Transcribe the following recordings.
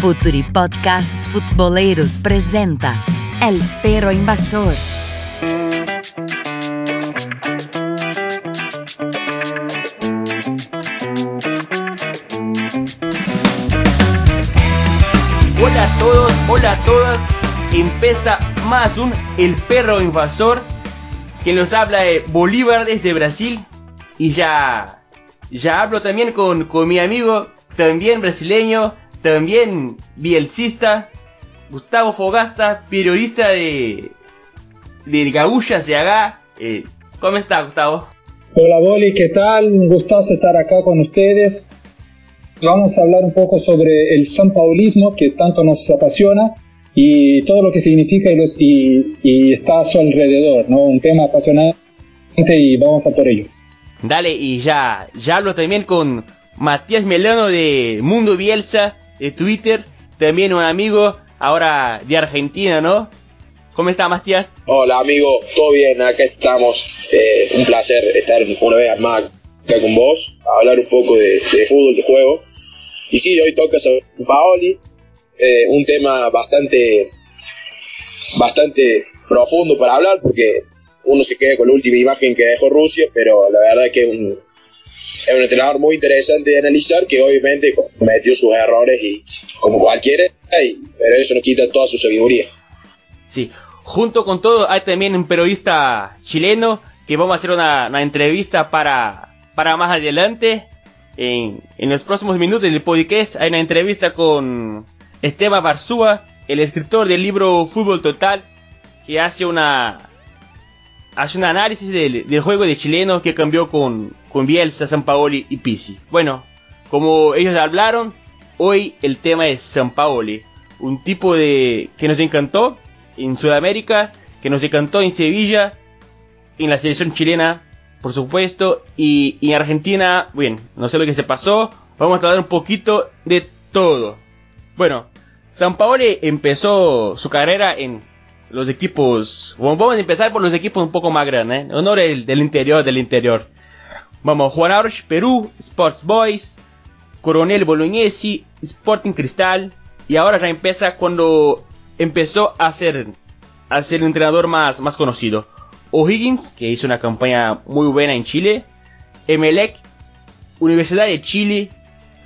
Futuri Podcasts Futboleiros presenta El Perro Invasor. Hola a todos, hola a todas. Empieza más un El Perro Invasor que nos habla de Bolívar desde Brasil y ya ya hablo también con, con mi amigo también brasileño, también bielcista, Gustavo Fogasta, periodista de de Gaúcha de acá. Eh, ¿Cómo está Gustavo? Hola Boli, ¿qué tal? Un gustazo estar acá con ustedes. Vamos a hablar un poco sobre el San Paulismo que tanto nos apasiona y todo lo que significa y, los, y, y está a su alrededor, ¿no? Un tema apasionante y vamos a por ello. Dale, y ya, ya hablo también con Matías Melano de Mundo Bielsa, Twitter, también un amigo ahora de Argentina, ¿no? ¿Cómo está Matías? Hola amigo, todo bien, acá estamos. Eh, un placer estar una vez más acá con vos, a hablar un poco de, de fútbol, de juego. Y sí, hoy toca sobre Paoli, eh, un tema bastante, bastante profundo para hablar porque uno se queda con la última imagen que dejó Rusia, pero la verdad es que es un, es un entrenador muy interesante de analizar que obviamente cometió sus errores y como cualquiera, y, pero eso no quita toda su sabiduría. Sí, junto con todo hay también un periodista chileno que vamos a hacer una, una entrevista para, para más adelante. En, en, los próximos minutos del podcast hay una entrevista con Esteban Barzúa, el escritor del libro Fútbol Total, que hace una hace un análisis del, del juego de chileno que cambió con, con Bielsa, San Paoli y Pisi. Bueno, como ellos hablaron, hoy el tema es San Paoli, un tipo de que nos encantó en Sudamérica, que nos encantó en Sevilla, en la selección chilena, por supuesto, y, en Argentina, bien, no sé lo que se pasó, vamos a hablar un poquito de todo. Bueno, San Paoli empezó su carrera en los equipos. Vamos a empezar por los equipos un poco más grandes, ¿eh? Honor el, del interior, del interior. Vamos, Juan Arch, Perú, Sports Boys, Coronel Bolognesi, Sporting Cristal. Y ahora ya empieza cuando empezó a ser, a ser el entrenador más, más conocido. O'Higgins, que hizo una campaña muy buena en Chile. Emelec, Universidad de Chile,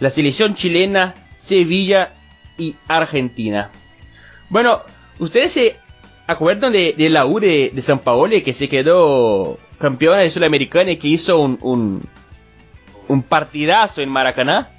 la selección chilena, Sevilla y Argentina. Bueno, ustedes se acuerdan de, de la U de, de, San Paolo que se quedó campeona de Sudamericana y que hizo un, un, un partidazo en Maracaná?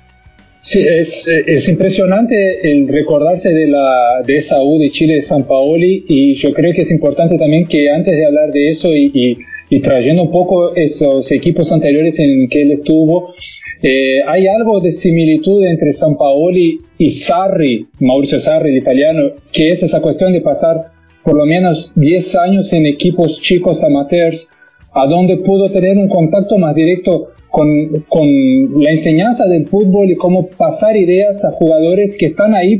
Sí, es, es, impresionante el recordarse de, la, de esa U de Chile de San Paoli y yo creo que es importante también que antes de hablar de eso y, y, y trayendo un poco esos equipos anteriores en que él estuvo, eh, hay algo de similitud entre San Paoli y Sarri, Mauricio Sarri, el italiano, que es esa cuestión de pasar por lo menos 10 años en equipos chicos amateurs, a donde pudo tener un contacto más directo con, con, la enseñanza del fútbol y cómo pasar ideas a jugadores que están ahí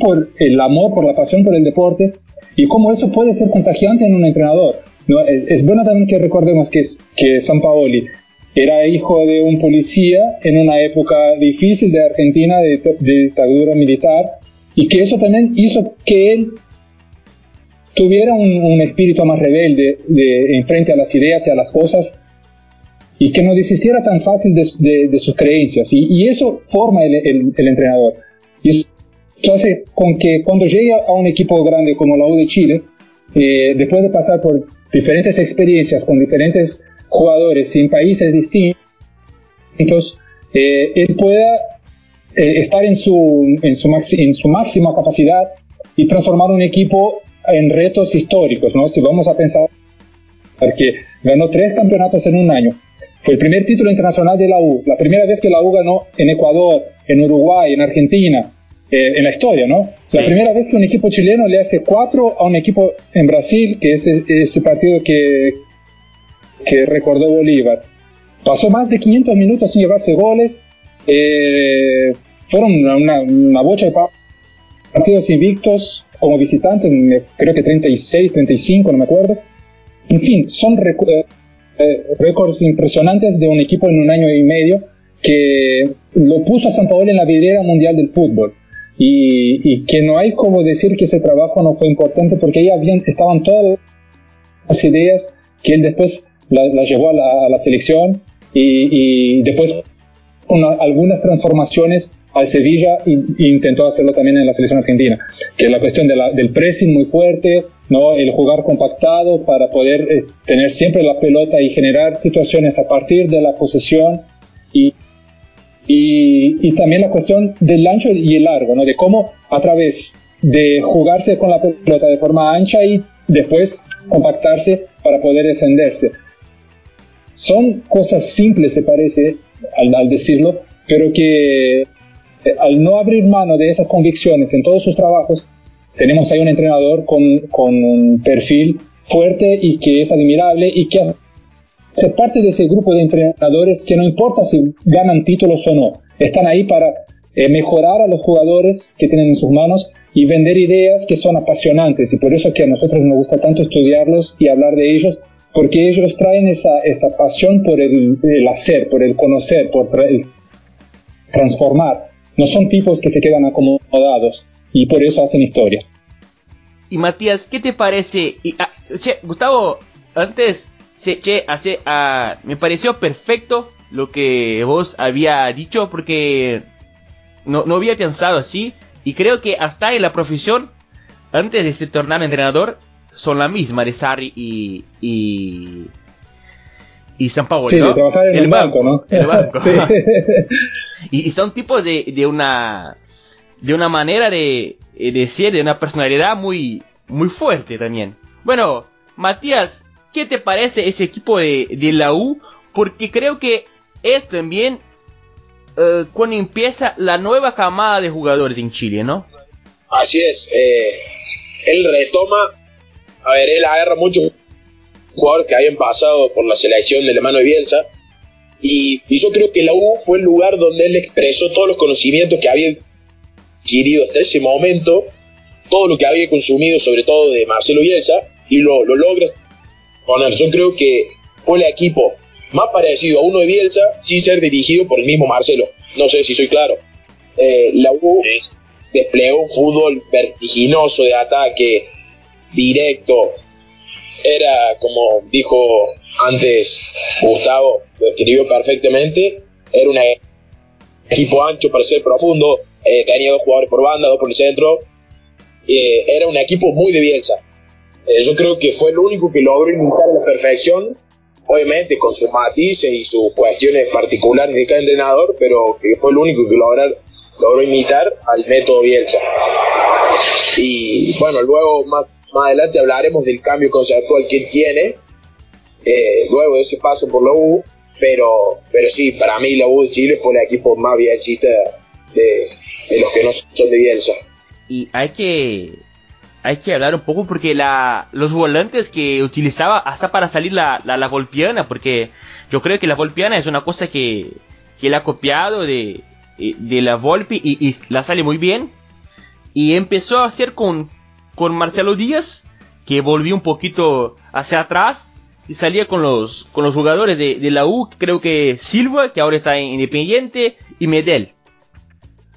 por el amor, por la pasión por el deporte y cómo eso puede ser contagiante en un entrenador. ¿no? Es, es, bueno también que recordemos que, que San Paoli era hijo de un policía en una época difícil de Argentina, de, de dictadura militar, y que eso también hizo que él tuviera un, un espíritu más rebelde de, en frente a las ideas y a las cosas y que no desistiera tan fácil de, de, de sus creencias. Y, y, eso forma el, el, el, entrenador. Y eso hace con que cuando llegue a un equipo grande como la U de Chile, eh, después de pasar por diferentes experiencias con diferentes jugadores en países distintos, eh, él pueda eh, estar en su, en, su maxi, en su máxima capacidad y transformar un equipo en retos históricos, ¿no? Si vamos a pensar que ganó tres campeonatos en un año, fue el primer título internacional de la U, la primera vez que la U ganó en Ecuador, en Uruguay, en Argentina, eh, en la historia, ¿no? Sí. La primera vez que un equipo chileno le hace cuatro a un equipo en Brasil, que es ese partido que, que recordó Bolívar. Pasó más de 500 minutos sin llevarse goles, eh, fueron una, una bocha de partidos invictos, como visitante, creo que 36, 35, no me acuerdo. En fin, son récords impresionantes de un equipo en un año y medio que lo puso a San Paolo en la vidriera mundial del fútbol. y, que no hay como decir que ese trabajo no fue importante porque ahí habían, estaban todas las ideas que él después las llevó a la, selección y, después con algunas transformaciones al Sevilla e intentó hacerlo también en la selección argentina, que es la cuestión del pressing muy fuerte, ¿no? el jugar compactado para poder eh, tener siempre la pelota y generar situaciones a partir de la posesión y, y, también la cuestión del ancho y el largo, ¿no? de cómo a través de jugarse con la pelota de forma ancha y después compactarse para poder defenderse. Son cosas simples, se parece, al, decirlo, pero que al no abrir mano de esas convicciones en todos sus trabajos, tenemos ahí un entrenador con, con un perfil fuerte y que es admirable y que hace parte de ese grupo de entrenadores que no importa si ganan títulos o no, están ahí para eh, mejorar a los jugadores que tienen en sus manos y vender ideas que son apasionantes y por eso que a nosotros nos gusta tanto estudiarlos y hablar de ellos porque ellos traen esa, esa pasión por el, hacer, por el conocer, por transformar. No son tipos que se quedan acomodados y por eso hacen historias. Y Matías, ¿qué te parece? Ah, che, Gustavo, antes, che, hace, ah, me pareció perfecto lo que vos había dicho porque no, no había pensado así y creo que hasta en la profesión, antes de ser tornar entrenador, son la misma de Sarri y, y, y San Paolo. Sí, de trabajar en el, banco, ¿no? El banco. y, son tipos de, de, una de una manera de, de ser, de una personalidad muy, muy fuerte también. Bueno, Matías, ¿qué te parece ese equipo de, de la U? Porque creo que es también uh, cuando empieza la nueva camada de jugadores en Chile, ¿no? Así es. Eh, él retoma a ver, él agarra muchos jugadores que habían pasado por la selección del hermano de Bielsa. Y, yo creo que la U fue el lugar donde él expresó todos los conocimientos que había adquirido hasta ese momento, todo lo que había consumido, sobre todo de Marcelo Bielsa, y lo, lo logra poner. Yo creo que fue el equipo más parecido a uno de Bielsa sin ser dirigido por el mismo Marcelo. No sé si soy claro. Eh, la U desplegó un fútbol vertiginoso de ataque, directo. Era, como dijo antes Gustavo, lo escribió perfectamente. Era un equipo ancho para ser profundo. Eh, tenía dos jugadores por banda, dos por el centro. Eh, era un equipo muy de Bielsa. Eh, yo creo que fue el único que logró imitar a la perfección, obviamente con sus matices y sus cuestiones particulares de cada entrenador, pero que fue el único que logró, logró imitar al método Bielsa. Y bueno, luego más más adelante hablaremos del cambio conceptual que él tiene, eh, luego de ese paso por la U, pero, pero sí, para mí la U de Chile fue el equipo más bien de, de los que no son de Bielsa. Y hay que hay que hablar un poco porque la, los volantes que utilizaba hasta para salir la, la, Volpiana, porque yo creo que la Volpiana es una cosa que, que él ha copiado de, de la Volpi y, y, la sale muy bien. Y empezó a hacer con con Marcelo Díaz, que volvió un poquito hacia atrás y salía con los, con los jugadores de, la U, creo que Silva, que ahora está en Independiente, y Medel.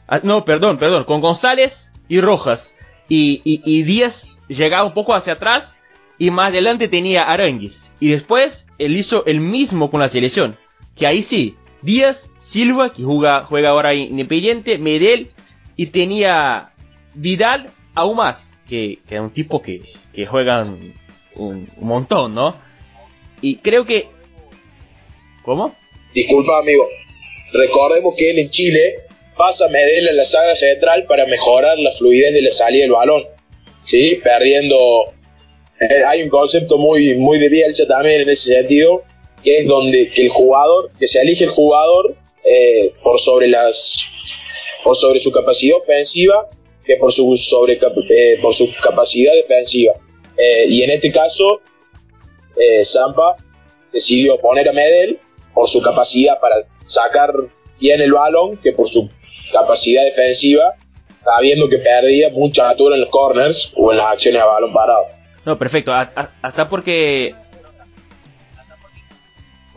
Ah, no, perdón, perdón, con González y Rojas. Y, Díaz llegaba un poco hacia atrás y más adelante tenía Aranguis. Y después él hizo el mismo con la selección. Que ahí sí, Díaz, Silva, que juega, juega ahora en Independiente, Medel y tenía Vidal aún más que, que un tipo que, que juegan un, montón, ¿no? Y creo que... ¿Cómo? Disculpa, amigo. Recordemos que él en Chile pasa a Medel en la saga central para mejorar la fluidez de la salida del balón. ¿Sí? Perdiendo... Eh, hay un concepto muy, muy de Bielsa también en ese sentido, que es donde el jugador, que se elige el jugador eh, por sobre las por sobre su capacidad ofensiva que por su, sobre, eh, por su capacidad defensiva. Eh, y en este caso, eh, Zampa decidió poner a Medel por su capacidad para sacar bien el balón que por su capacidad defensiva, sabiendo que perdía mucha altura en los corners o en las acciones a balón parado. No, perfecto. Hasta porque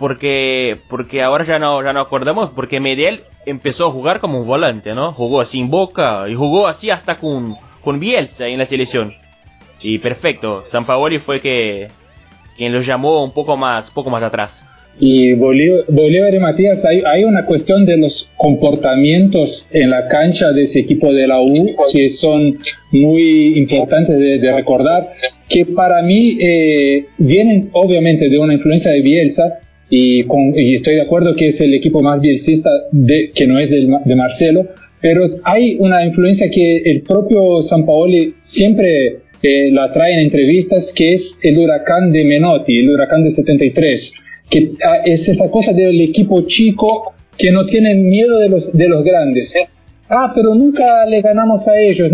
porque porque ahora ya no ya no acordamos porque Medel empezó a jugar como un volante, ¿no? Jugó sin Boca y jugó así hasta con con Bielsa en la selección. Y perfecto, San Paoli fue que quien lo llamó un poco más poco más atrás. Y Bolívar, y Matías, hay, hay, una cuestión de los comportamientos en la cancha de ese equipo de la U que son muy importantes de, recordar, que para mí eh, vienen obviamente de una influencia de Bielsa, y, con, y, estoy de acuerdo que es el equipo más bielcista de, que no es de Marcelo, pero hay una influencia que el propio San Paoli siempre eh, la trae en entrevistas, que es el huracán de Menotti, el huracán de 73, que ah, es esa cosa del equipo chico que no tienen miedo de los, de los grandes. Ah, pero nunca le ganamos a ellos,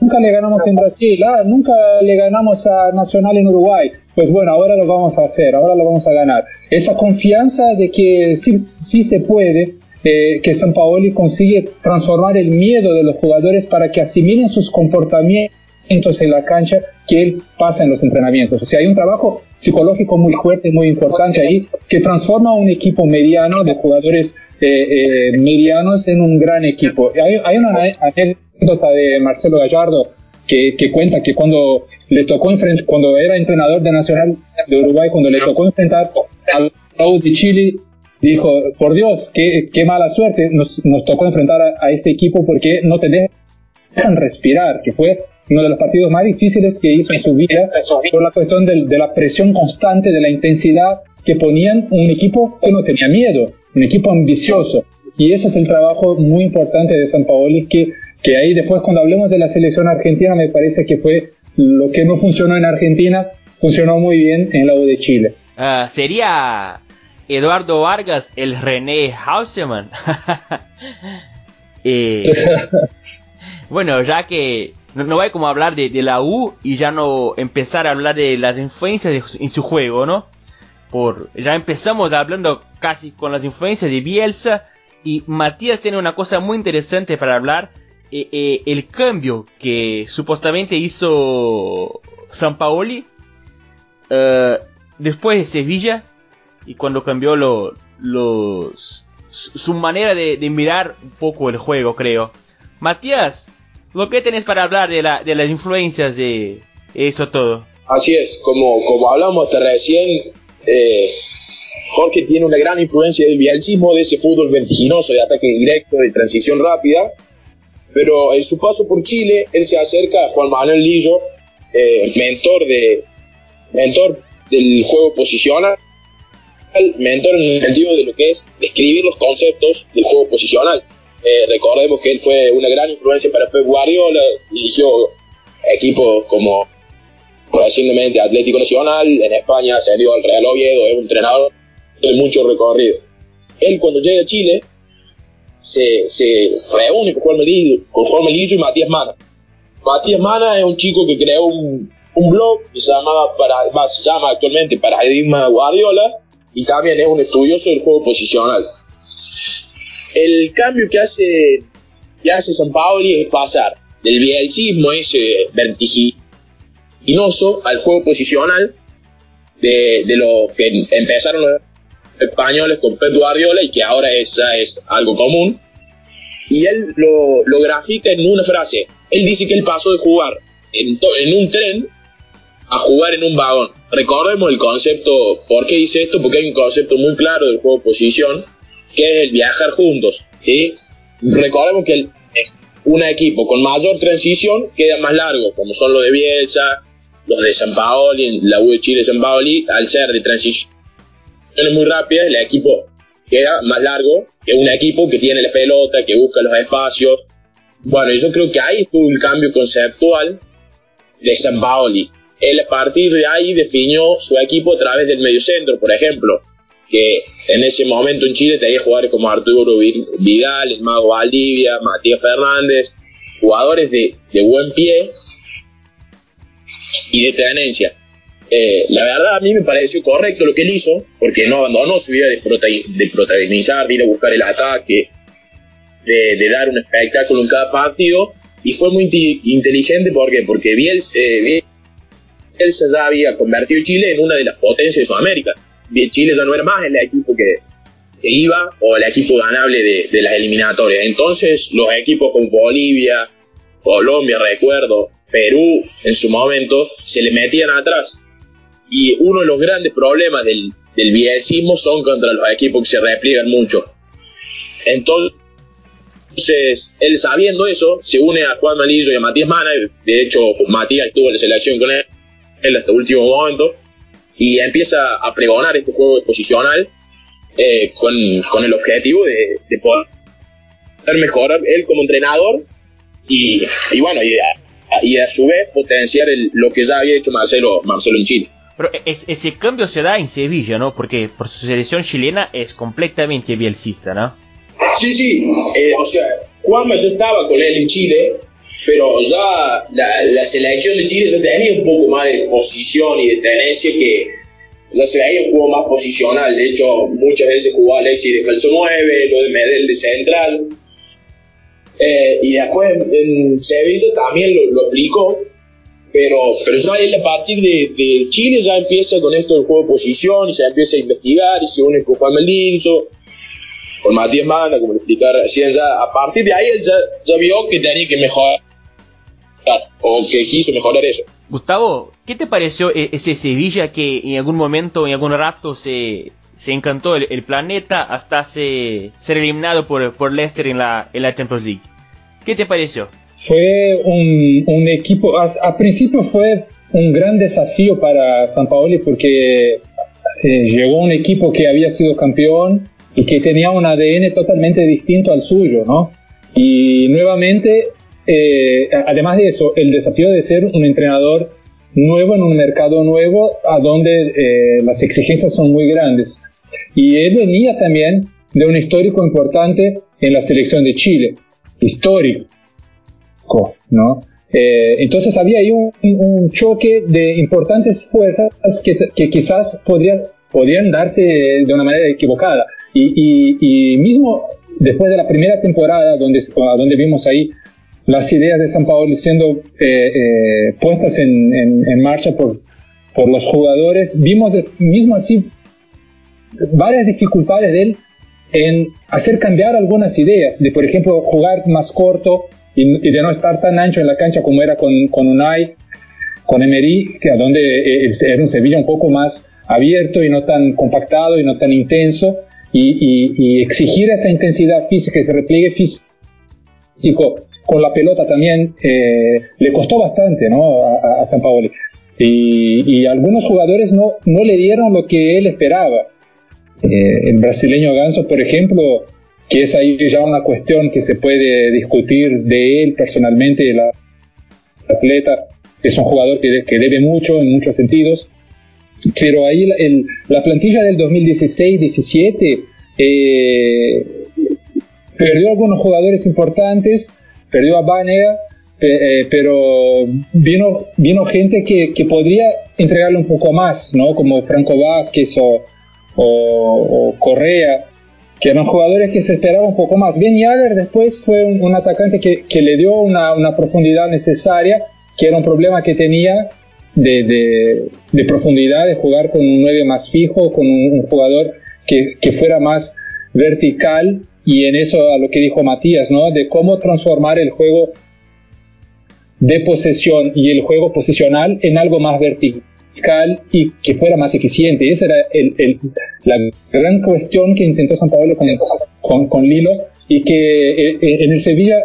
nunca le ganamos en Brasil, ah, nunca le ganamos a Nacional en Uruguay. Pues bueno, ahora lo vamos a hacer, ahora lo vamos a ganar. Esa confianza de que sí, sí se puede, eh, que San Paoli consigue transformar el miedo de los jugadores para que asimilen sus comportamientos en la cancha que él pasa en los entrenamientos. O sea, hay un trabajo psicológico muy fuerte, muy importante ahí, que transforma un equipo mediano de jugadores eh, eh, medianos en un gran equipo. Hay, hay una anécdota de Marcelo Gallardo que, que, cuenta que cuando le tocó cuando era entrenador de Nacional de Uruguay, cuando le tocó enfrentar al de Chile, dijo, por Dios, qué, qué mala suerte nos, nos tocó enfrentar a, a, este equipo porque no te dejan respirar, que fue uno de los partidos más difíciles que hizo en su vida por la cuestión de, la presión constante, de la intensidad que ponían un equipo que no tenía miedo, un equipo ambicioso. Y ese es el trabajo muy importante de San Paoli, que, que ahí después cuando hablemos de la selección argentina me parece que fue lo que no funcionó en Argentina, funcionó muy bien en la U de Chile. Uh, sería Eduardo Vargas el René Hausemann. eh, bueno, ya que no, no hay como hablar de, la U y ya no empezar a hablar de las influencias en su juego, ¿no? Por, ya empezamos hablando casi con las influencias de Bielsa y Matías tiene una cosa muy interesante para hablar, eh, eh, el cambio que supuestamente hizo San Paoli eh, después de Sevilla y cuando cambió lo, los, su manera de, mirar un poco el juego, creo. Matías, ¿Lo que tenés para hablar de, la, de las influencias de eso todo? Así es, como, como hablamos hasta recién, Jorge tiene una gran influencia del bielcismo, de ese fútbol vertiginoso, de ataque directo, de transición rápida, pero en su paso por Chile, él se acerca a Juan Manuel Lillo, eh, mentor, de, mentor del juego posicional, mentor en el sentido de lo que es escribir los conceptos del juego posicional. Eh, recordemos que él fue una gran influencia para Pep Guardiola, dirigió equipos como recientemente Atlético Nacional, en España se al Real Oviedo, es un entrenador de mucho recorrido. Él cuando llega a Chile se, se reúne con Juan, Melillo, y Matías Mana. Matías Mana es un chico que creó un, un blog que se, llamaba para, se llama actualmente Paradigma Guardiola y también es un estudioso del juego posicional el cambio que hace, que hace San Paoli es pasar del bielcismo ese vertiginoso al juego posicional de, de lo que empezaron los españoles con Pep Guardiola y que ahora es, es algo común. Y él lo, lo, grafica en una frase. Él dice que él pasó de jugar en, en un tren a jugar en un vagón. Recordemos el concepto, ¿por qué dice esto? Porque hay un concepto muy claro del juego posición que es el viajar juntos. ¿sí? Recordemos que un equipo con mayor transición queda más largo, como son los de Bielsa, los de San Paoli, la U de Chile San Paoli, al ser de muy rápidas, el equipo queda más largo que un equipo que tiene la pelota, que busca los espacios. Bueno, yo creo que ahí estuvo el cambio conceptual de San Paoli. Él a partir de ahí definió su equipo a través del mediocentro, por ejemplo que en ese momento en Chile tenía jugadores como Arturo Vidal, el Mago Valdivia, Matías Fernández, jugadores de, buen pie y de tenencia. Eh, la verdad a mí me pareció correcto lo que él hizo, porque no abandonó su idea de, protagonizar, de ir a buscar el ataque, de, dar un espectáculo en cada partido, y fue muy inteligente ¿por qué? porque Bielsa, eh, Bielsa había convertido Chile en una de las potencias de Sudamérica Chile ya no era más el equipo que, iba o el equipo ganable de, de, las eliminatorias. Entonces los equipos como Bolivia, Colombia, recuerdo, Perú en su momento, se le metían atrás. Y uno de los grandes problemas del, del bielcismo son contra los equipos que se repliegan mucho. Entonces, él sabiendo eso, se une a Juan Malillo y a Matías Mana. De hecho, Matías estuvo en la selección con él, hasta el último momento. Y empieza a pregonar este juego posicional eh, con, con, el objetivo de, de, poder mejorar él como entrenador y, y bueno, y a, y a, su vez potenciar el, lo que ya había hecho Marcelo, Marcelo en Chile. Pero ese cambio se da en Sevilla, ¿no? Porque por su selección chilena es completamente bielcista, ¿no? Sí, sí. Eh, o sea, Juanma ya estaba con él en Chile, pero ya la, la, selección de Chile ya tenía un poco más de posición y de tenencia que ya se veía un juego más posicional. De hecho, muchas veces jugó Alexis de falso 9, lo de Medel de central. Eh, y después en Sevilla también lo, lo aplicó, pero, pero ya él a partir de, de, Chile ya empieza con esto del juego de posición y se empieza a investigar y se une con Juan Melinzo, con Matías Mana, como le explicar recién, ya, a partir de ahí él ya, ya vio que tenía que mejorar o que quiso mejorar eso. Gustavo, ¿qué te pareció e-, ese Sevilla que en algún momento, en algún rato se, se encantó el, planeta hasta se, ser eliminado por, por Leicester en la, en la Champions League? ¿Qué te pareció? Fue un, un equipo, a, principio fue un gran desafío para San Paoli porque eh, llegó un equipo que había sido campeón y que tenía un ADN totalmente distinto al suyo, ¿no? Y nuevamente, eh, además de eso, el desafío de ser un entrenador nuevo en un mercado nuevo a donde eh, las exigencias son muy grandes. Y él venía también de un histórico importante en la selección de Chile, histórico, ¿no? Eh, entonces había ahí un, un, choque de importantes fuerzas que, que quizás podría, podrían darse de una manera equivocada. Y, y, mismo después de la primera temporada, donde, donde vimos ahí las ideas de San Paolo siendo eh, eh, puestas en, en, marcha por, por los jugadores, vimos mismo así varias dificultades de él en hacer cambiar algunas ideas, de por ejemplo jugar más corto y, de no estar tan ancho en la cancha como era con, con Unai, con Emery, que a donde eh, era un Sevilla un poco más abierto y no tan compactado y no tan intenso y, exigir esa intensidad física, ese repliegue físico con la pelota también eh, le costó bastante ¿no? a, San Paoli. Y, algunos jugadores no, no le dieron lo que él esperaba. Eh, el brasileño Ganso, por ejemplo, que es ahí ya una cuestión que se puede discutir de él personalmente, el atleta, es un jugador que, que debe mucho en muchos sentidos, pero ahí la plantilla del 2016-17 eh, perdió algunos jugadores importantes, perdió a Banega, eh, pero vino, vino gente que, que, podría entregarle un poco más, ¿no? como Franco Vázquez o, o, Correa, que eran jugadores que se esperaba un poco más. Ben Yaller después fue un, atacante que, que, le dio una, una profundidad necesaria, que era un problema que tenía de, de, profundidad, de jugar con un 9 más fijo, con un, jugador que, que, fuera más vertical y en eso a lo que dijo Matías, ¿no? De cómo transformar el juego de posesión y el juego posicional en algo más vertical y que fuera más eficiente. Esa era el, el, la gran cuestión que intentó San Pablo con, con, con Lilo y que eh, en el Sevilla,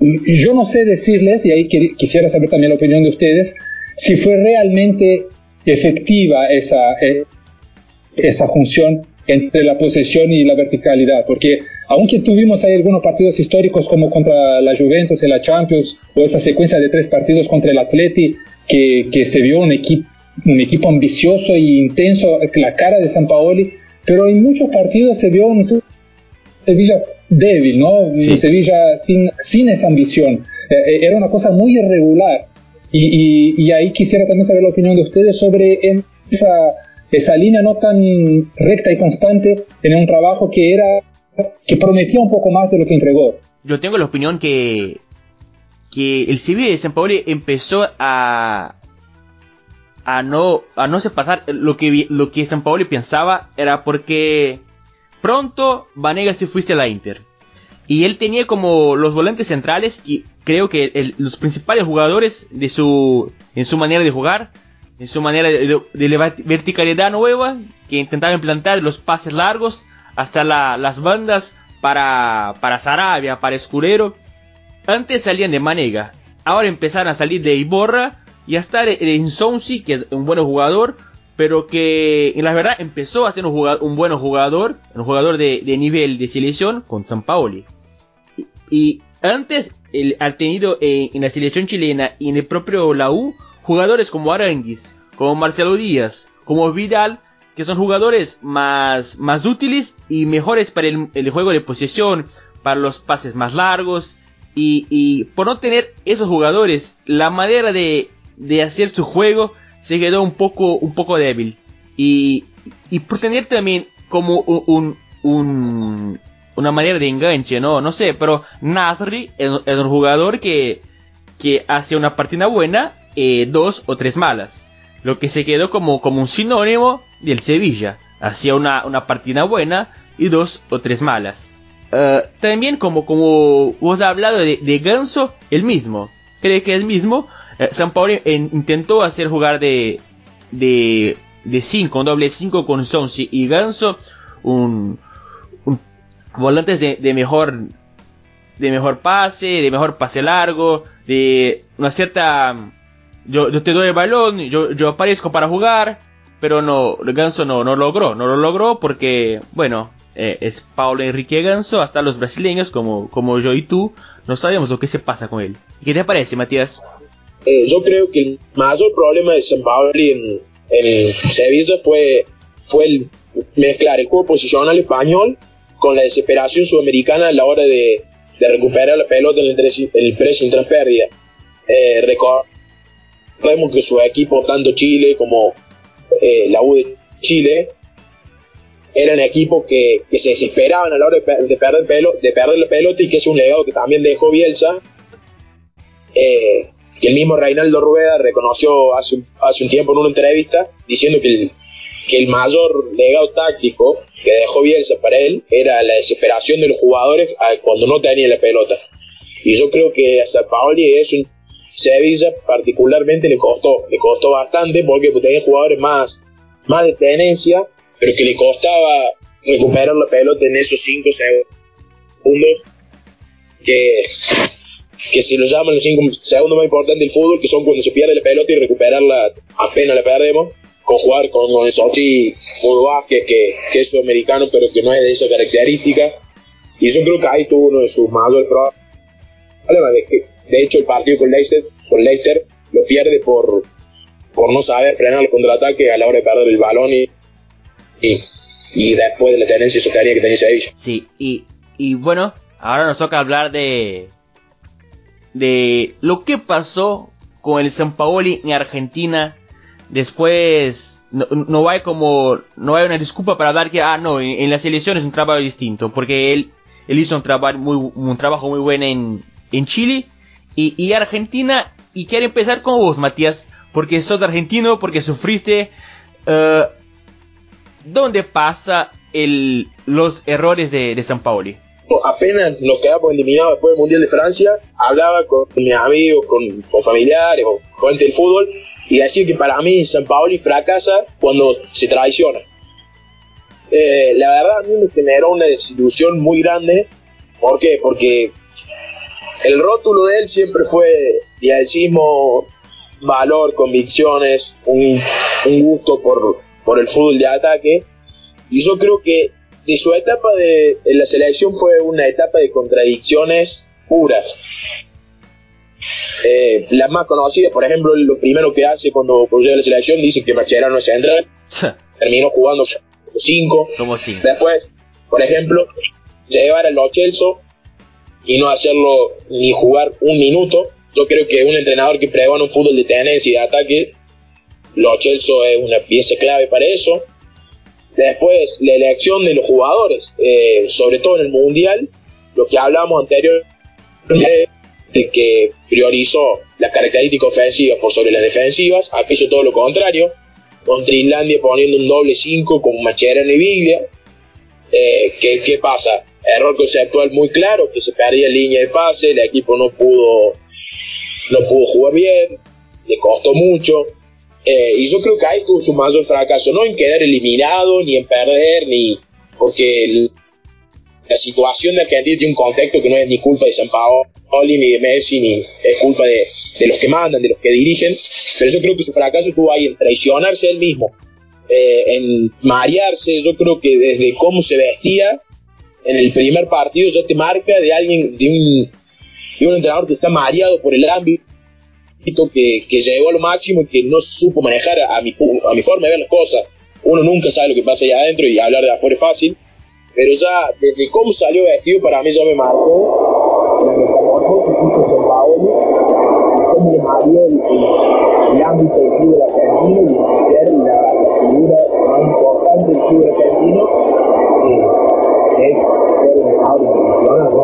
yo no sé decirles, y ahí quisiera saber también la opinión de ustedes, si fue realmente efectiva esa, eh, esa función entre la posesión y la verticalidad, porque aunque tuvimos ahí algunos partidos históricos como contra la Juventus en la Champions o esa secuencia de tres partidos contra el Atleti, que, que se vio un, equipo un equipo ambicioso e intenso, la cara de San Paoli, pero en muchos partidos se vio un Sevilla débil, ¿no? Un Sevilla sin, sin esa ambición. Eh, eh, era una cosa muy irregular. Y, ahí quisiera también saber la opinión de ustedes sobre esa, esa línea no tan recta y constante en un trabajo que era que prometía un poco más de lo que entregó. Yo tengo la opinión que, que el Sevilla de San Paolo empezó a, a no, a no se pasar lo que, lo que San Paolo pensaba era porque pronto Vanega se fuiste a la Inter. Y él tenía como los volantes centrales y creo que los principales jugadores de su, en su manera de jugar, en su manera de, verticalidad nueva, que intentaba implantar los pases largos hasta las bandas para, para Sarabia, para Escurero. Antes salían de Manega, ahora empezaron a salir de Iborra y hasta en Sonsi, que es un buen jugador, pero que en la verdad empezó a ser un, jugador, un buen jugador, un jugador de, nivel de selección con San Paoli. Y, antes él ha tenido en, la selección chilena y en el propio la U jugadores como Aranguis, como Marcelo Díaz, como Vidal, que son jugadores más, más útiles y mejores para el, el juego de posesión, para los pases más largos. Y, y, por no tener esos jugadores, la manera de, de hacer su juego se quedó un poco, un poco débil. Y, y por tener también como un, un, una manera de enganche, ¿no? No sé, pero Nasri es, un jugador que, que hace una partida buena, eh, dos o tres malas. Lo que se quedó como, como un sinónimo del Sevilla. Hacía una, una partida buena y dos o tres malas. Eh, también como, como vos has hablado de, Ganso, el mismo. Cree que el mismo, San Paulo intentó hacer jugar de de 5, un doble 5 con Sonsi y Ganso, un, volantes de, mejor de mejor pase, de mejor pase largo, de una cierta yo, te doy el balón, yo, yo aparezco para jugar, pero no, Ganso no, no logró, no lo logró porque, bueno, eh, es Paulo Enrique Ganso, hasta los brasileños como, como yo y tú, no sabemos lo que se pasa con él. ¿Qué te parece, Matías? Eh, yo creo que el mayor problema de San en, en Sevilla fue, fue el mezclar el juego posicional español con la desesperación sudamericana a la hora de, de recuperar la pelota en el, el pressing tras pérdida. Eh, recordemos que su equipo, tanto Chile como eh, la U de Chile, eran equipos que, que, se desesperaban a la hora de, perder, pelo, de perder la pelota y que es un legado que también dejó Bielsa. Eh, que el mismo Reinaldo Rueda reconoció hace, hace un tiempo en una entrevista diciendo que el, que el mayor legado táctico que dejó Bielsa para él era la desesperación de los jugadores cuando no tenían la pelota. Y yo creo que a San Paoli eso Sevilla particularmente le costó, le costó bastante porque tenía jugadores más, más de tenencia, pero que le costaba recuperar la pelota en esos 5 segundos que que se lo llaman los cinco segundos más importantes del fútbol, que son cuando se pierde la pelota y recuperarla apenas la perdemos, con jugar con, con Vázquez, que, que es sudamericano, pero que no es de esa característica. Y yo creo que ahí tuvo uno de sus mayores problemas. De, que, de hecho, el partido con Leicester, con Leicester lo pierde por, por no saber frenar el contraataque a la hora de perder el balón y, y, después de la tenencia sostenida que tenía Sevilla. Sí, y, y bueno, ahora nos toca hablar de, de lo que pasó con el San Paoli en Argentina. Después no, hay como no hay una disculpa para dar que ah no en, las elecciones es un trabajo distinto porque él él hizo un trabajo muy un trabajo muy bueno en, en Chile y, Argentina y quiero empezar con vos Matías porque sos argentino porque sufriste uh, dónde pasa el, los errores de, de San Paoli apenas nos quedamos eliminados después del Mundial de Francia, hablaba con mis amigos, con, familiares o con gente del fútbol y decía que para mí San Paoli fracasa cuando se traiciona. Eh, la verdad a mí me generó una desilusión muy grande. ¿Por qué? Porque el rótulo de él siempre fue dialcismo, valor, convicciones, un, un gusto por, por el fútbol de ataque. Y yo creo que y su etapa de, la selección fue una etapa de contradicciones puras. Eh, la más conocida, por ejemplo, lo primero que hace cuando llega a la selección, dice que Macherano es central. Terminó jugando 5. Después, por ejemplo, llevar al Lo y no hacerlo ni jugar un minuto. Yo creo que un entrenador que prueba un fútbol de tenencia y de ataque, Lo es una pieza clave para eso. Después, la elección de los jugadores, eh, sobre todo en el Mundial, lo que hablábamos anteriormente, de que priorizó las características ofensivas por sobre las defensivas, acá hizo todo lo contrario, contra Islandia poniendo un doble 5 con Macherano y Biblia. Eh, ¿qué, ¿Qué pasa? Error conceptual muy claro, que se perdía línea de pase, el equipo no pudo, no pudo jugar bien, le costó mucho. Eh, y yo creo que ahí tuvo su mayor fracaso, no en quedar eliminado, ni en perder, ni porque la situación de Argentina tiene un contexto que no es ni culpa de San Paoli, ni de Messi, ni es culpa de, de los que mandan, de los que dirigen, pero yo creo que su fracaso estuvo ahí en traicionarse él mismo, eh, en marearse, yo creo que desde cómo se vestía, en el primer partido ya te marca de alguien, de un, de un entrenador que está mareado por el ámbito, que, que llegó a lo máximo y que no supo manejar a, mi, a mi forma de ver las cosas. Uno nunca sabe lo que pasa allá adentro y hablar de afuera es fácil, pero ya desde cómo salió vestido para mí ya me marcó la metamorfosis que hizo San Paolo, cómo le mareó el, el, ámbito del club argentino y ser la, la figura más importante del club argentino, eh, es ser entrenador internacional, ¿no?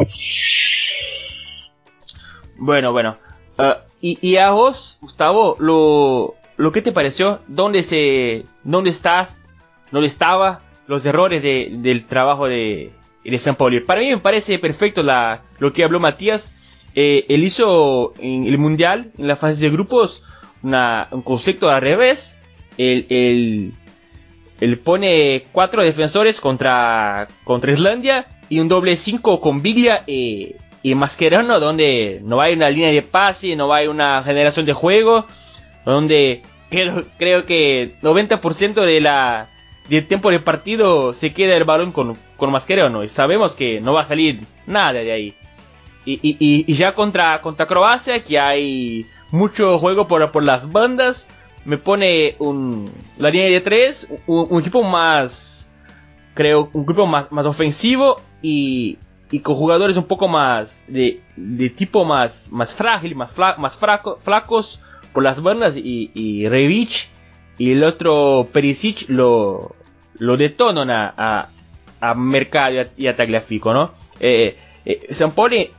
Bueno, bueno. Uh, y, y, a vos, Gustavo, lo, lo que te pareció, dónde se, dónde estás, dónde estaba, los errores de, del trabajo de, de San Paulo. Para mí me parece perfecto la, lo que habló Matías. Eh, él hizo en el mundial, en la fase de grupos, una, un concepto al revés. Él, él, él, pone cuatro defensores contra, contra Islandia y un doble 5 con Biglia eh, y Mascherano, donde no hay una línea de pase, no hay una generación de juego, donde creo, creo que 90% de la, del tiempo de partido se queda el balón con, con Mascherano y sabemos que no va a salir nada de ahí. Y, y, y ya contra, contra Croacia, que hay mucho juego por, por las bandas, me pone un, la línea de 3, un, un equipo más, creo, un grupo más, más ofensivo y, y con jugadores un poco más de, de tipo más, más frágil, más, fla, más fraco, flacos por las bandas y, y Revich y el otro Perisic lo, lo detonan a, a, a Mercado y a Tagliafico, ¿no? Eh, eh, San Poli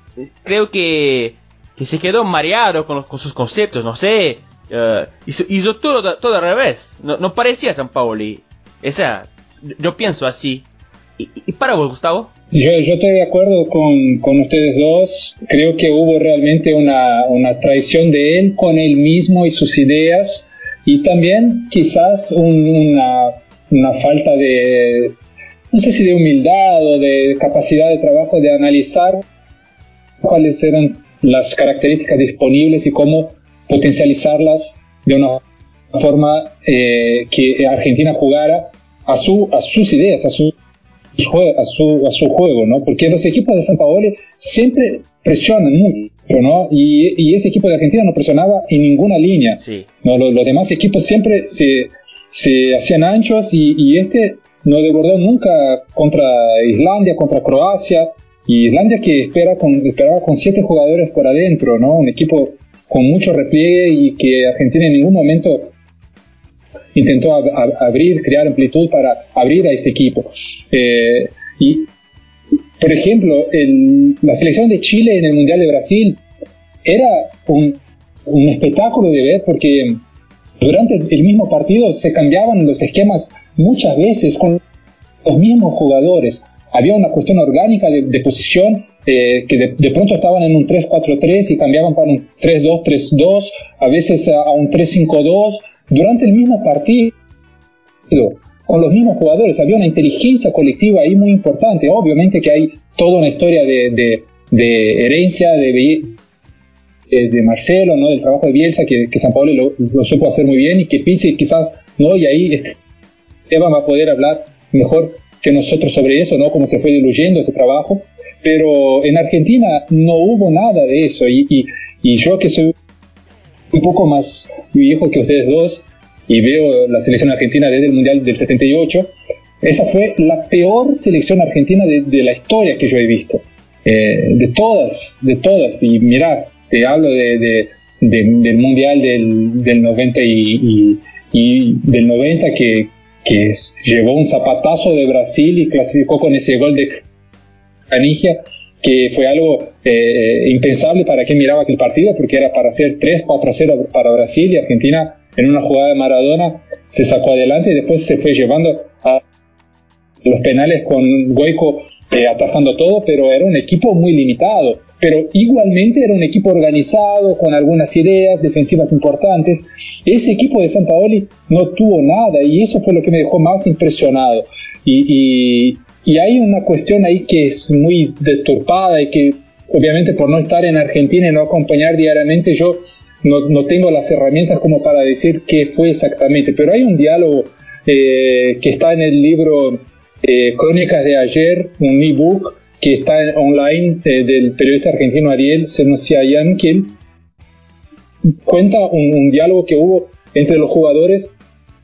creo que, que se quedó mareado con, con sus conceptos, no sé, uh, hizo, hizo, todo, todo al revés, no, no parecía San Paoli, esa, yo pienso así. ¿Y, y para vos, Gustavo? Yo, yo, estoy de acuerdo con, con, ustedes dos. Creo que hubo realmente una, una, traición de él con él mismo y sus ideas. Y también quizás un, una, una, falta de, no sé si de humildad o de capacidad de trabajo de analizar cuáles eran las características disponibles y cómo potencializarlas de una forma eh, que Argentina jugara a, su, a sus ideas, a su a su, a su juego, ¿no? Porque los equipos de San Paolo siempre presionan mucho, ¿no? Y, y, ese equipo de Argentina no presionaba en ninguna línea. Sí. ¿no? Los, los, demás equipos siempre se, se hacían anchos y, y, este no desbordó nunca contra Islandia, contra Croacia. Y Islandia que espera con, esperaba con siete jugadores por adentro, ¿no? Un equipo con mucho repliegue y que Argentina en ningún momento intentó ab ab abrir, crear amplitud para abrir a ese equipo. Eh, y, por ejemplo, el, la selección de Chile en el Mundial de Brasil era un, un espectáculo de ver porque durante el mismo partido se cambiaban los esquemas muchas veces con los mismos jugadores. Había una cuestión orgánica de, de posición eh, que de, de, pronto estaban en un 3-4-3 y cambiaban para un 3-2-3-2, a veces a, a un 3-5-2 durante el mismo partido, con los mismos jugadores. Había una inteligencia colectiva ahí muy importante. Obviamente que hay toda una historia de, de, herencia de, de, Marcelo, ¿no? del trabajo de Bielsa, que, que San Pablo lo, supo hacer muy bien y que Pizzi quizás no, y ahí Esteban va a poder hablar mejor que nosotros sobre eso, ¿no? cómo se fue diluyendo ese trabajo. Pero en Argentina no hubo nada de eso y, y, y yo que soy un poco más viejo que ustedes dos y veo la selección argentina desde el Mundial del 78, esa fue la peor selección argentina de, la historia que yo he visto. Eh, de todas, de todas. Y mira, te hablo de, de, del Mundial del, del 90 y, del 90 que, que llevó un zapatazo de Brasil y clasificó con ese gol de Canigia que fue algo eh, impensable para quien miraba aquel partido, porque era para hacer 3, 4 0 para Brasil y Argentina en una jugada de Maradona se sacó adelante y después se fue llevando a los penales con Goico eh, atajando todo, pero era un equipo muy limitado. Pero igualmente era un equipo organizado, con algunas ideas defensivas importantes. Ese equipo de San Paoli no tuvo nada y eso fue lo que me dejó más impresionado. Y, y, hay una cuestión ahí que es muy deturpada y que obviamente por no estar en Argentina y no acompañar diariamente yo no, no, tengo las herramientas como para decir qué fue exactamente, pero hay un diálogo eh, que está en el libro eh, Crónicas de ayer, un ebook que está online eh, del periodista argentino Ariel Senosiayan, que cuenta un, diálogo que hubo entre los jugadores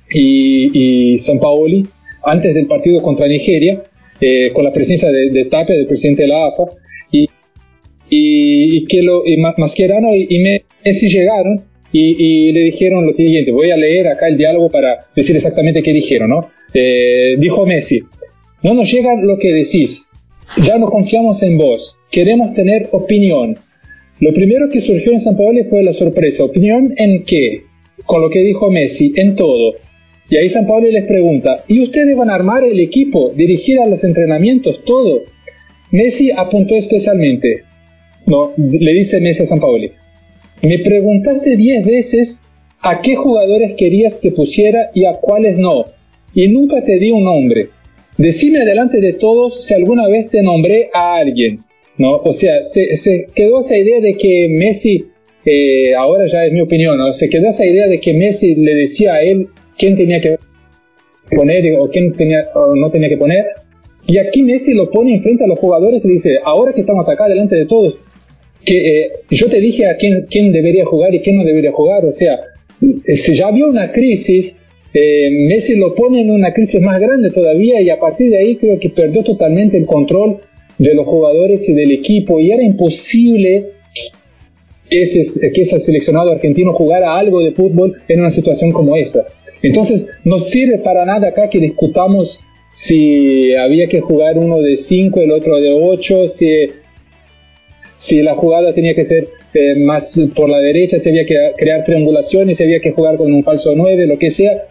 y, San Paoli antes del partido contra Nigeria, eh, con la presencia de, de Tapia, del presidente de la AFA, y, y, que lo, y Mascherano y, Messi llegaron y, le dijeron lo siguiente, voy a leer acá el diálogo para decir exactamente qué dijeron, ¿no? dijo Messi, no nos llega lo que decís. Ya no confiamos en vos. Queremos tener opinión. Lo primero que surgió en San Paolo fue la sorpresa. ¿Opinión en qué? Con lo que dijo Messi, en todo. Y ahí San Paolo les pregunta, ¿y ustedes van a armar el equipo, dirigir a los entrenamientos, todo? Messi apuntó especialmente. No, le dice Messi a San Paolo. Me preguntaste diez veces a qué jugadores querías que pusiera y a cuáles no. Y nunca te di un nombre. Decime adelante de todos si alguna vez te nombré a alguien, ¿no? O sea, se, quedó esa idea de que Messi, eh, ahora ya es mi opinión, ¿no? Se quedó esa idea de que Messi le decía a él quién tenía que poner o quién tenía, o no tenía que poner. Y aquí Messi lo pone enfrente a los jugadores y dice, ahora que estamos acá delante de todos, que eh, yo te dije a quién, quién debería jugar y quién no debería jugar. O sea, si ya había una crisis, eh, Messi lo pone en una crisis más grande todavía y a partir de ahí creo que perdió totalmente el control de los jugadores y del equipo y era imposible ese, que ese seleccionado argentino jugara algo de fútbol en una situación como esa. Entonces no sirve para nada acá que discutamos si había que jugar uno de 5, el otro de 8, si, si la jugada tenía que ser eh, más por la derecha, si había que crear triangulaciones, si había que jugar con un falso 9, lo que sea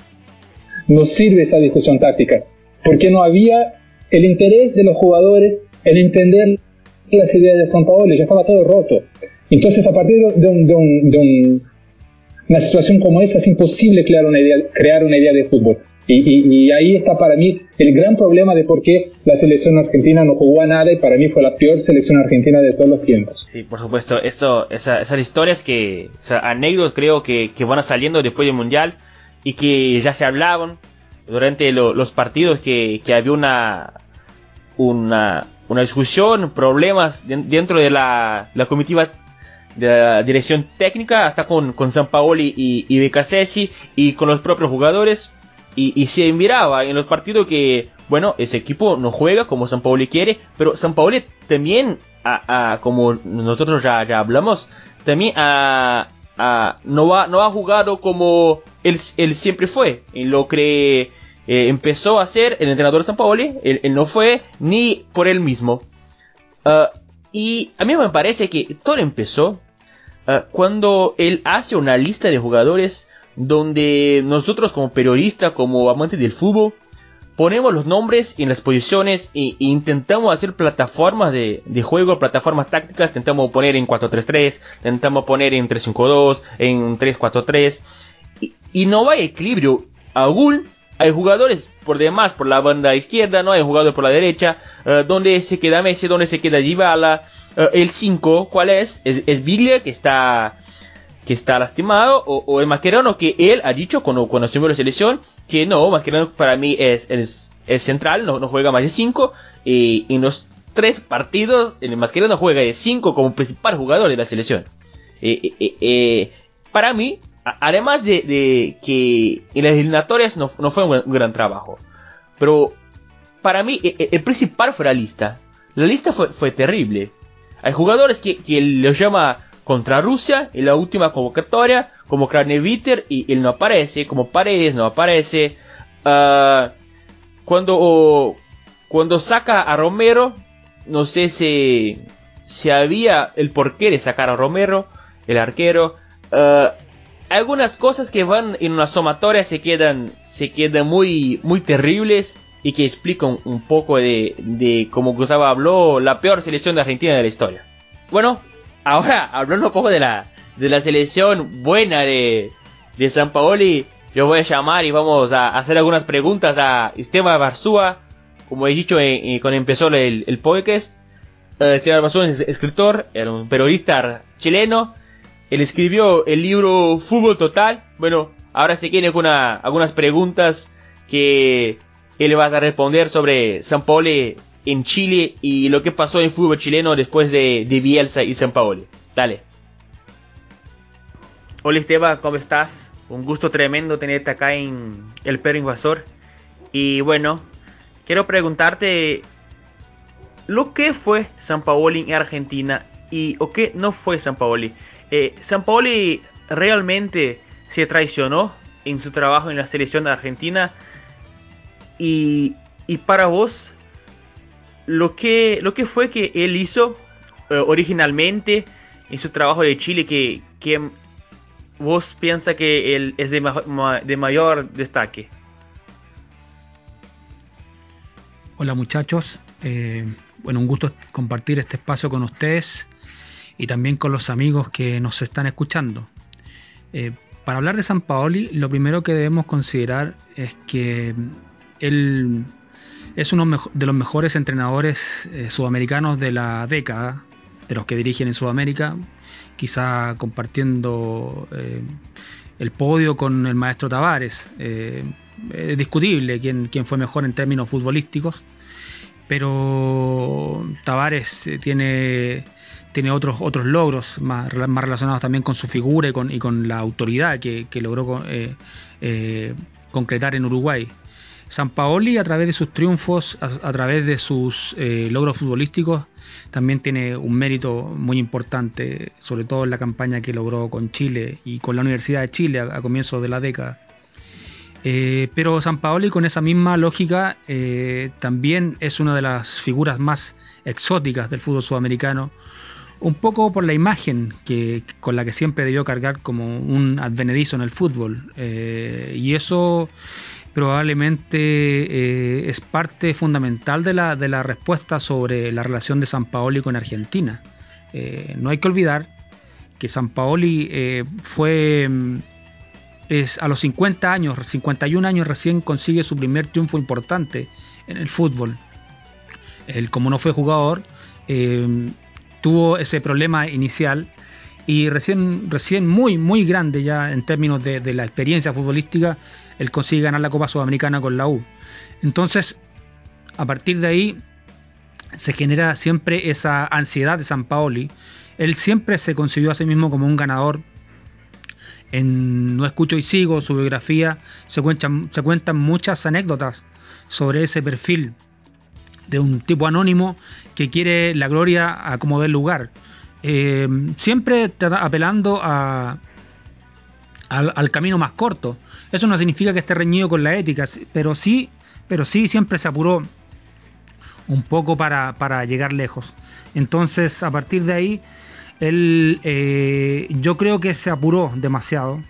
no sirve esa discusión táctica, porque no había el interés de los jugadores en entender las ideas de San Paolo, ya estaba todo roto. Entonces, a partir de, una situación como esa, es imposible crear una idea, crear una idea de fútbol. Y, ahí está para mí el gran problema de por qué la selección argentina no jugó a nada y para mí fue la peor selección argentina de todos los tiempos. Sí, por supuesto, esto, esas historias que, anécdotas creo que, que van saliendo después del Mundial, y que ya se hablaban durante los partidos que, había una, una, una, discusión, problemas dentro de la, la comitiva la dirección técnica, hasta con, con San Paoli y, y Becasesi y con los propios jugadores. Y, se miraba en los partidos que, bueno, ese equipo no juega como San Paoli quiere, pero San Paoli también, a, como nosotros ya, ya hablamos, también a, no, va, no ha jugado como él, él siempre fue, en lo que eh, empezó a ser el entrenador San Paoli, él, no fue ni por él mismo. Ah, y a mí me parece que todo empezó ah, cuando él hace una lista de jugadores donde nosotros como periodistas, como amantes del fútbol, ponemos los nombres en las posiciones e, intentamos hacer plataformas de, juego, plataformas tácticas, intentamos poner en 4-3-3, intentamos poner en 3-5-2, en 3-4-3, y, no va a equilibrio. Aún hay jugadores por demás por la banda izquierda, no hay jugadores por la derecha, eh, donde se queda Messi, donde se queda Dybala, uh, el 5, ¿cuál es? Es, es Biglia que está que está lastimado, o, el Mascherano que él ha dicho cuando, cuando asumió la selección, que no, Mascherano para mí es, es, central, no, no, juega más de 5, y en los tres partidos, el Mascherano juega de 5 como principal jugador de la selección. Eh, eh, eh, para mí, además de, que en las eliminatorias no, fue un, gran trabajo, pero para mí el, principal fue la lista. La lista fue, fue terrible. Hay jugadores que, que los llama contra Rusia en la última convocatoria, como Kraneviter y él no aparece, como Paredes no aparece. Ah, cuando, cuando saca a Romero, no sé si, si había el porqué de sacar a Romero, el arquero. Eh, algunas cosas que van en una sumatoria se quedan, se quedan muy, muy terribles y que explican un poco de, de, como Gustavo habló, la peor selección de Argentina de la historia. Bueno, ahora hablando un poco de la, de la selección buena de, de San Paoli, yo voy a llamar y vamos a hacer algunas preguntas a Esteban Barzúa, como he dicho cuando empezó el, el podcast. Eh, Esteban Barzúa es escritor, era un periodista chileno. Él escribió el libro Fútbol Total. Bueno, ahora se quiere con algunas preguntas que él va a responder sobre San Paoli en Chile y lo que pasó en fútbol chileno después de, de Bielsa y San Paoli. Dale. Hola Esteban, ¿cómo estás? Un gusto tremendo tenerte acá en El Perro Invasor. Y bueno, quiero preguntarte lo que fue San Paoli en Argentina y o qué no fue San Paoli. Eh, San Paoli realmente se traicionó en su trabajo en la selección Argentina. Y, y para vos lo que, lo que fue que él hizo eh, originalmente en su trabajo de Chile que, que vos piensa que él es de, de mayor destaque? Hola muchachos, eh, bueno, un gusto compartir este espacio con ustedes y también con los amigos que nos están escuchando. Eh, para hablar de San Paoli, lo primero que debemos considerar es que él es uno de los mejores entrenadores eh, sudamericanos de la década, de los que dirigen en Sudamérica, quizá compartiendo eh, el podio con el maestro Tavares. Es discutible quién, quién, fue mejor en términos futbolísticos, pero Tavares tiene, tiene otros, otros logros más, más relacionados también con su figura y con, y con la autoridad que, que logró concretar en Uruguay. San Paoli a través de sus triunfos, a, través de sus eh, logros futbolísticos, también tiene un mérito muy importante, sobre todo en la campaña que logró con Chile y con la Universidad de Chile a, comienzos de la década. Eh, pero San Paoli con esa misma lógica eh, también es una de las figuras más exóticas del fútbol sudamericano, un poco por la imagen que, con la que siempre debió cargar como un advenedizo en el fútbol. y eso probablemente eh, es parte fundamental de la, de la, respuesta sobre la relación de San Paoli con Argentina. Eh, no hay que olvidar que San Paoli eh, fue mm, es, a los 50 años, 51 años recién consigue su primer triunfo importante en el fútbol. Él como no fue jugador, tuvo ese problema inicial y recién, recién muy, muy grande ya en términos de, de la experiencia futbolística, él consigue ganar la Copa Sudamericana con la U. Entonces, a partir de ahí se genera siempre esa ansiedad de San Paoli. Él siempre se concibió a sí mismo como un ganador. En No Escucho y Sigo, su biografía, se cuentan, se cuentan muchas anécdotas sobre ese perfil de un tipo anónimo que quiere la gloria a como del lugar. Eh, siempre apelando a, al, camino más corto. Eso no significa que esté reñido con la ética, pero sí, pero sí siempre se apuró un poco para, llegar lejos. Entonces, a partir de ahí, él, eh, yo creo que se apuró demasiado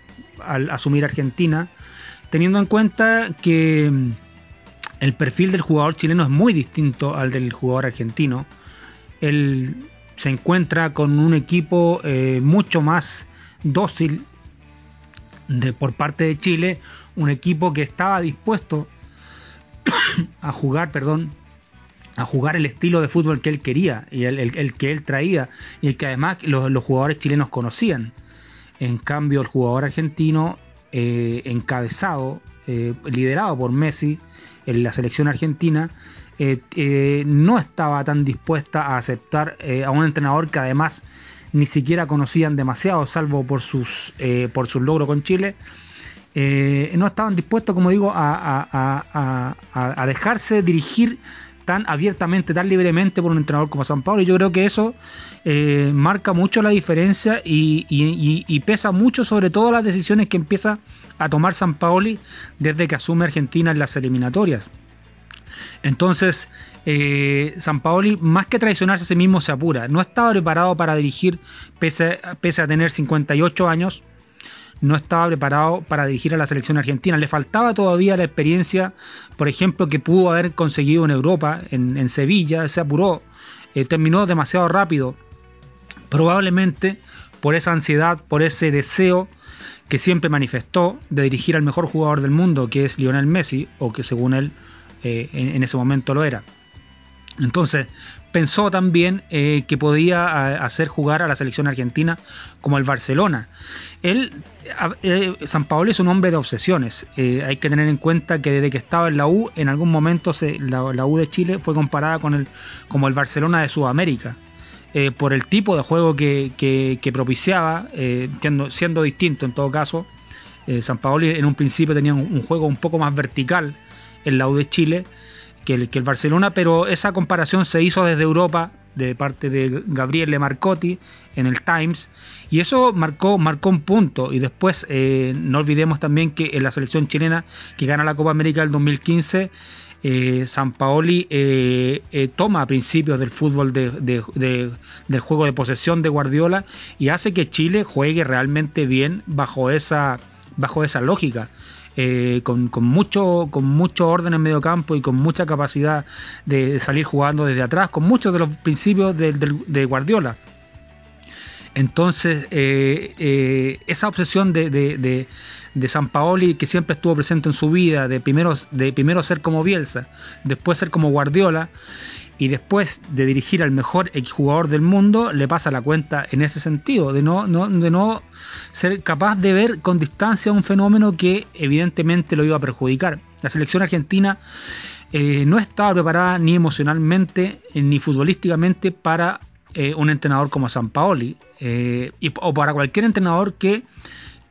al asumir Argentina, teniendo en cuenta que el perfil del jugador chileno es muy distinto al del jugador argentino. Él se encuentra con un equipo eh, mucho más dócil por parte de Chile, un equipo que estaba dispuesto a jugar, perdón, a jugar el estilo de fútbol que él quería y el, que él traía y el que además los, jugadores chilenos conocían. En cambio, el jugador argentino, eh, encabezado, eh, liderado por Messi en la selección argentina, eh, no estaba tan dispuesta a aceptar a un entrenador que además ni siquiera conocían demasiado, salvo por sus, eh, por sus logros con Chile. Eh, no estaban dispuestos, como digo, a, dejarse dirigir tan abiertamente, tan libremente por un entrenador como San Pablo. Y yo creo que eso eh, marca mucho la diferencia y, pesa mucho sobre todo las decisiones que empieza a tomar San Paoli desde que asume Argentina en las eliminatorias. Entonces, eh, San Paoli, más que traicionarse a sí mismo, se apura. No estaba preparado para dirigir, pese, a tener 58 años, no estaba preparado para dirigir a la selección argentina. Le faltaba todavía la experiencia, por ejemplo, que pudo haber conseguido en Europa, en, Sevilla, se apuró, eh, terminó demasiado rápido. Probablemente por esa ansiedad, por ese deseo que siempre manifestó de dirigir al mejor jugador del mundo, que es Lionel Messi, o que según él eh, en ese momento lo era. Entonces, pensó también eh, que podía hacer jugar a la selección argentina como el Barcelona. Él, eh, San Paolo es un hombre de obsesiones. Hay que tener en cuenta que desde que estaba en la U, en algún momento la, U de Chile fue comparada con el, como el Barcelona de Sudamérica. Por el tipo de juego que, propiciaba, siendo, distinto en todo caso. San Paolo en un principio tenía un juego un poco más vertical en la U de Chile que el, que el Barcelona, pero esa comparación se hizo desde Europa de parte de Gabriele Marcotti en el Times y eso marcó, marcó un punto y después eh, no olvidemos también que en la selección chilena que gana la Copa América del 2015 eh, San Paoli eh, toma principios del fútbol del juego de posesión de Guardiola y hace que Chile juegue realmente bien bajo esa, bajo esa lógica. Eh, con, mucho, con mucho orden en medio campo y con mucha capacidad de salir jugando desde atrás, con muchos de los principios de, Guardiola. Entonces, eh, eh, esa obsesión de, de, San Paoli, que siempre estuvo presente en su vida, de primero, de primero ser como Bielsa, después ser como Guardiola, y después de dirigir al mejor jugador del mundo, le pasa la cuenta en ese sentido, de no, de no ser capaz de ver con distancia un fenómeno que evidentemente lo iba a perjudicar. La selección argentina eh, no estaba preparada ni emocionalmente ni futbolísticamente para eh, un entrenador como San Paoli o para cualquier entrenador que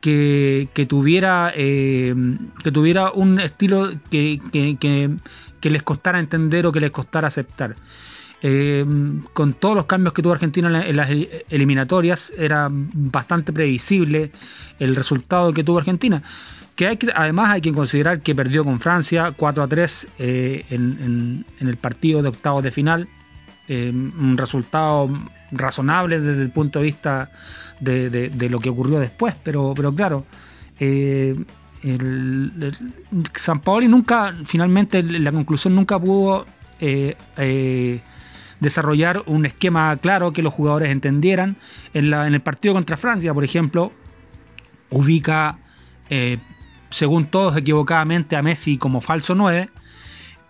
que, tuviera que tuviera un estilo que, que les costara entender o que les costara aceptar. Eh, con todos los cambios que tuvo Argentina en, las eliminatorias, era bastante previsible el resultado que tuvo Argentina. Que, además hay que considerar que perdió con Francia 4 a 3 eh, en, el partido de octavos de final. Eh, un resultado razonable desde el punto de vista de, lo que ocurrió después, pero, pero claro, el, San Paoli nunca, finalmente, la conclusión nunca pudo eh, eh, desarrollar un esquema claro que los jugadores entendieran. En, en el partido contra Francia, por ejemplo, ubica, eh, según todos equivocadamente, a Messi como falso 9.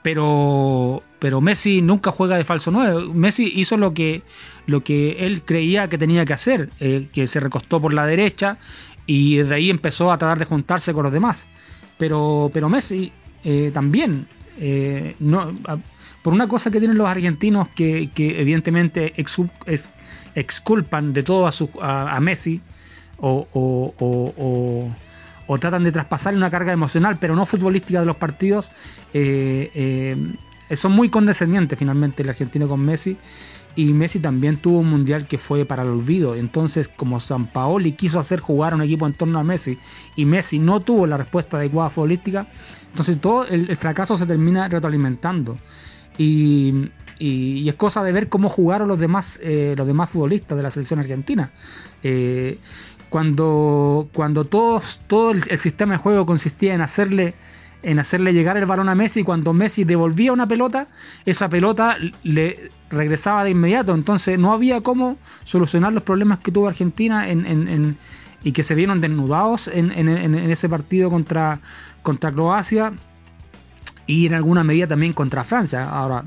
Pero, pero Messi nunca juega de falso 9. Messi hizo lo que, lo que él creía que tenía que hacer, que se recostó por la derecha y desde ahí empezó a tratar de juntarse con los demás. Pero, pero Messi eh, también, eh, por una cosa que tienen los argentinos que, evidentemente exculpan de todo a, a, Messi o, o, tratan de traspasarle una carga emocional, pero no futbolística de los partidos, eh, son muy condescendientes finalmente el argentino con Messi y Messi también tuvo un mundial que fue para el olvido. Entonces, como San Paoli quiso hacer jugar a un equipo en torno a Messi y Messi no tuvo la respuesta adecuada futbolística, entonces todo el, fracaso se termina retroalimentando. Y, es cosa de ver cómo jugaron los demás, eh, los demás futbolistas de la selección argentina. Eh, cuando cuando todos, todo el sistema de juego consistía en hacerle en hacerle llegar el balón a Messi. Cuando Messi devolvía una pelota, esa pelota le regresaba de inmediato. Entonces no había cómo solucionar los problemas que tuvo Argentina y que se vieron desnudados en, ese partido contra, contra Croacia y en alguna medida también contra Francia. Ahora,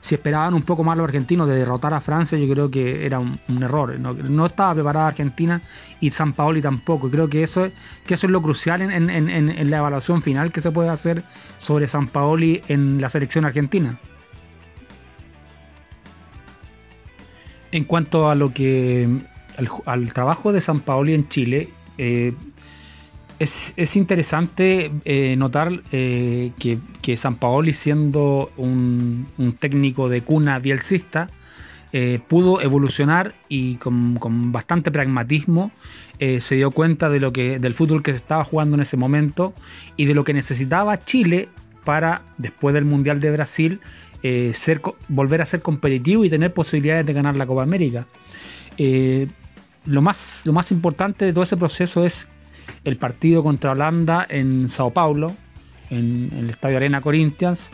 si esperaban un poco más los argentinos de derrotar a Francia, yo creo que era un, error. No, estaba preparada Argentina y San Paoli tampoco. Creo que eso, que eso es lo crucial en, la evaluación final que se puede hacer sobre San Paoli en la selección argentina. En cuanto a lo que al, trabajo de San Paoli en Chile, eh, es, interesante eh, notar eh, que, San Paoli, siendo un, técnico de cuna bielcista, eh, pudo evolucionar y con, bastante pragmatismo se dio cuenta de lo que, del fútbol que se estaba jugando en ese momento y de lo que necesitaba Chile para, después del Mundial de Brasil, volver a ser competitivo y tener posibilidades de ganar la Copa América. lo más importante de todo ese proceso es el partido contra Holanda en Sao Paulo, en, el Estadio Arena Corinthians,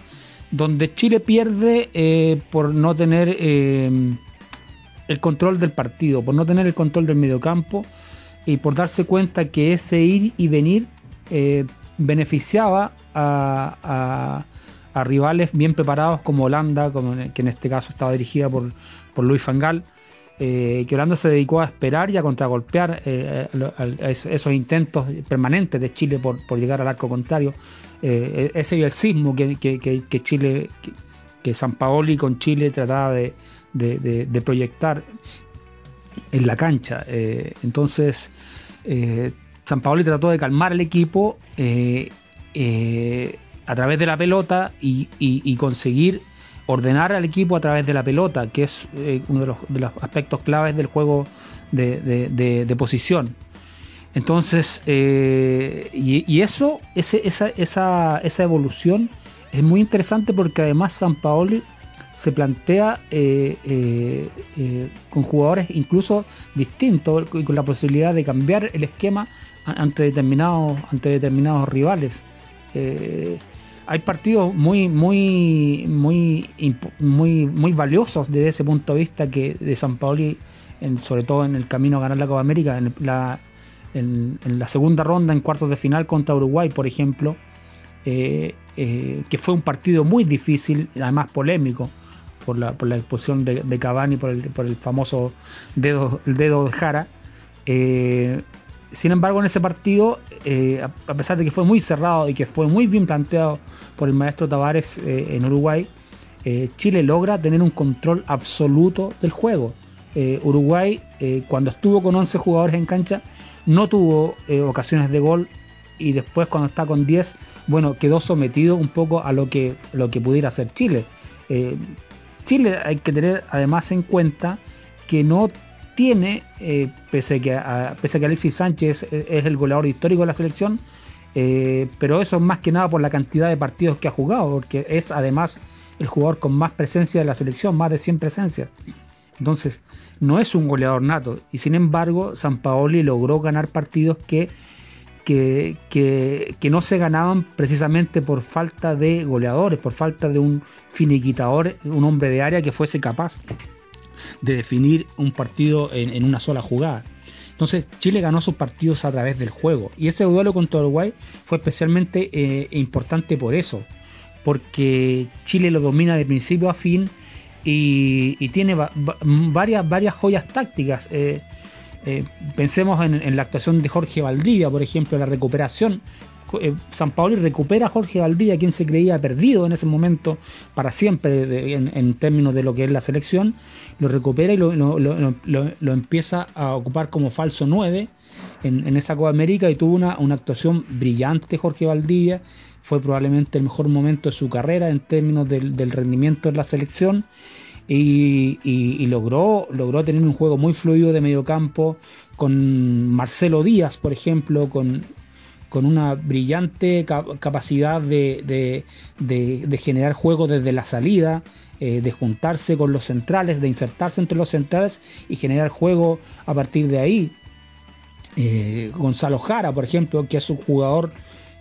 donde Chile pierde eh, por no tener eh, el control del partido, por no tener el control del mediocampo y por darse cuenta que ese ir y venir eh, beneficiaba a, rivales bien preparados como Holanda, que en este caso estaba dirigida por, por Luis Fangal eh, que Holanda se dedicó a esperar y a contragolpear eh, esos intentos permanentes de Chile por, llegar al arco contrario. Eh, ese y el sismo que, Chile, que, San Paoli con Chile trataba de, proyectar en la cancha. entonces, San Paoli trató de calmar al equipo a través de la pelota y conseguir ordenar al equipo a través de la pelota, que es eh, uno de los, aspectos claves del juego de, posición. Entonces, eh, y, eso, esa, esa, evolución es muy interesante porque además San Paoli se plantea eh, con jugadores incluso distintos y con la posibilidad de cambiar el esquema ante determinados, ante determinados rivales hay partidos muy, muy, muy, muy, muy valiosos desde ese punto de vista que de San Paoli, sobre todo en el camino a ganar la Copa América, en la, en, la segunda ronda, en cuartos de final contra Uruguay, por ejemplo, eh, eh, que fue un partido muy difícil, además polémico, por la, por la expulsión de, de Cavani, por el, por el famoso dedo, el dedo de Jara. Eh, sin embargo, en ese partido, eh, a pesar de que fue muy cerrado y que fue muy bien planteado por el maestro Tavares eh, en Uruguay, eh, Chile logra tener un control absoluto del juego. Uruguay, cuando estuvo con 11 jugadores en cancha, no tuvo ocasiones de gol y después cuando está con 10, bueno, quedó sometido un poco a lo que, lo que pudiera hacer Chile. Chile hay que tener además en cuenta que no tiene, eh, pese, que a, pese a que Alexis Sánchez es, el goleador histórico de la selección, eh, pero eso es más que nada por la cantidad de partidos que ha jugado, porque es además el jugador con más presencia de la selección, más de 100 presencias. Entonces, no es un goleador nato, y sin embargo, San Paoli logró ganar partidos que, que, que, no se ganaban precisamente por falta de goleadores, por falta de un finiquitador, un hombre de área que fuese capaz de definir un partido en, una sola jugada. Entonces Chile ganó sus partidos a través del juego. Y ese duelo contra Uruguay fue especialmente eh, importante por eso. Porque Chile lo domina de principio a fin y, tiene varias, varias joyas tácticas. Eh, eh, pensemos en, en, la actuación de Jorge Valdivia, por ejemplo, la recuperación eh, San Paoli recupera a Jorge Valdía, quien se creía perdido en ese momento para siempre en, términos de lo que es la selección, lo recupera y lo, empieza a ocupar como falso 9 en, esa Copa América y tuvo una, actuación brillante Jorge Valdivia, fue probablemente el mejor momento de su carrera en términos del, rendimiento de la selección. Y, logró, logró tener un juego muy fluido de medio campo con Marcelo Díaz, por ejemplo, con con una brillante capacidad de, generar juego desde la salida, eh, de juntarse con los centrales, de insertarse entre los centrales y generar juego a partir de ahí. Eh, Gonzalo Jara, por ejemplo, que es un jugador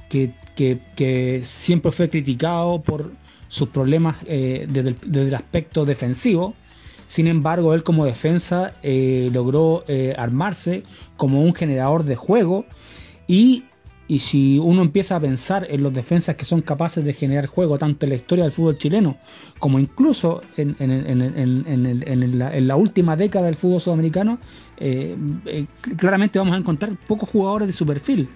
que, siempre fue criticado por sus problemas eh, desde, el, aspecto defensivo. Sin embargo, él como defensa logró armarse como un generador de juego y y si uno empieza a pensar en los defensas que son capaces de generar juego, tanto en la historia del fútbol chileno como incluso en, la, última década del fútbol sudamericano, eh, eh, claramente vamos a encontrar pocos jugadores de su perfil,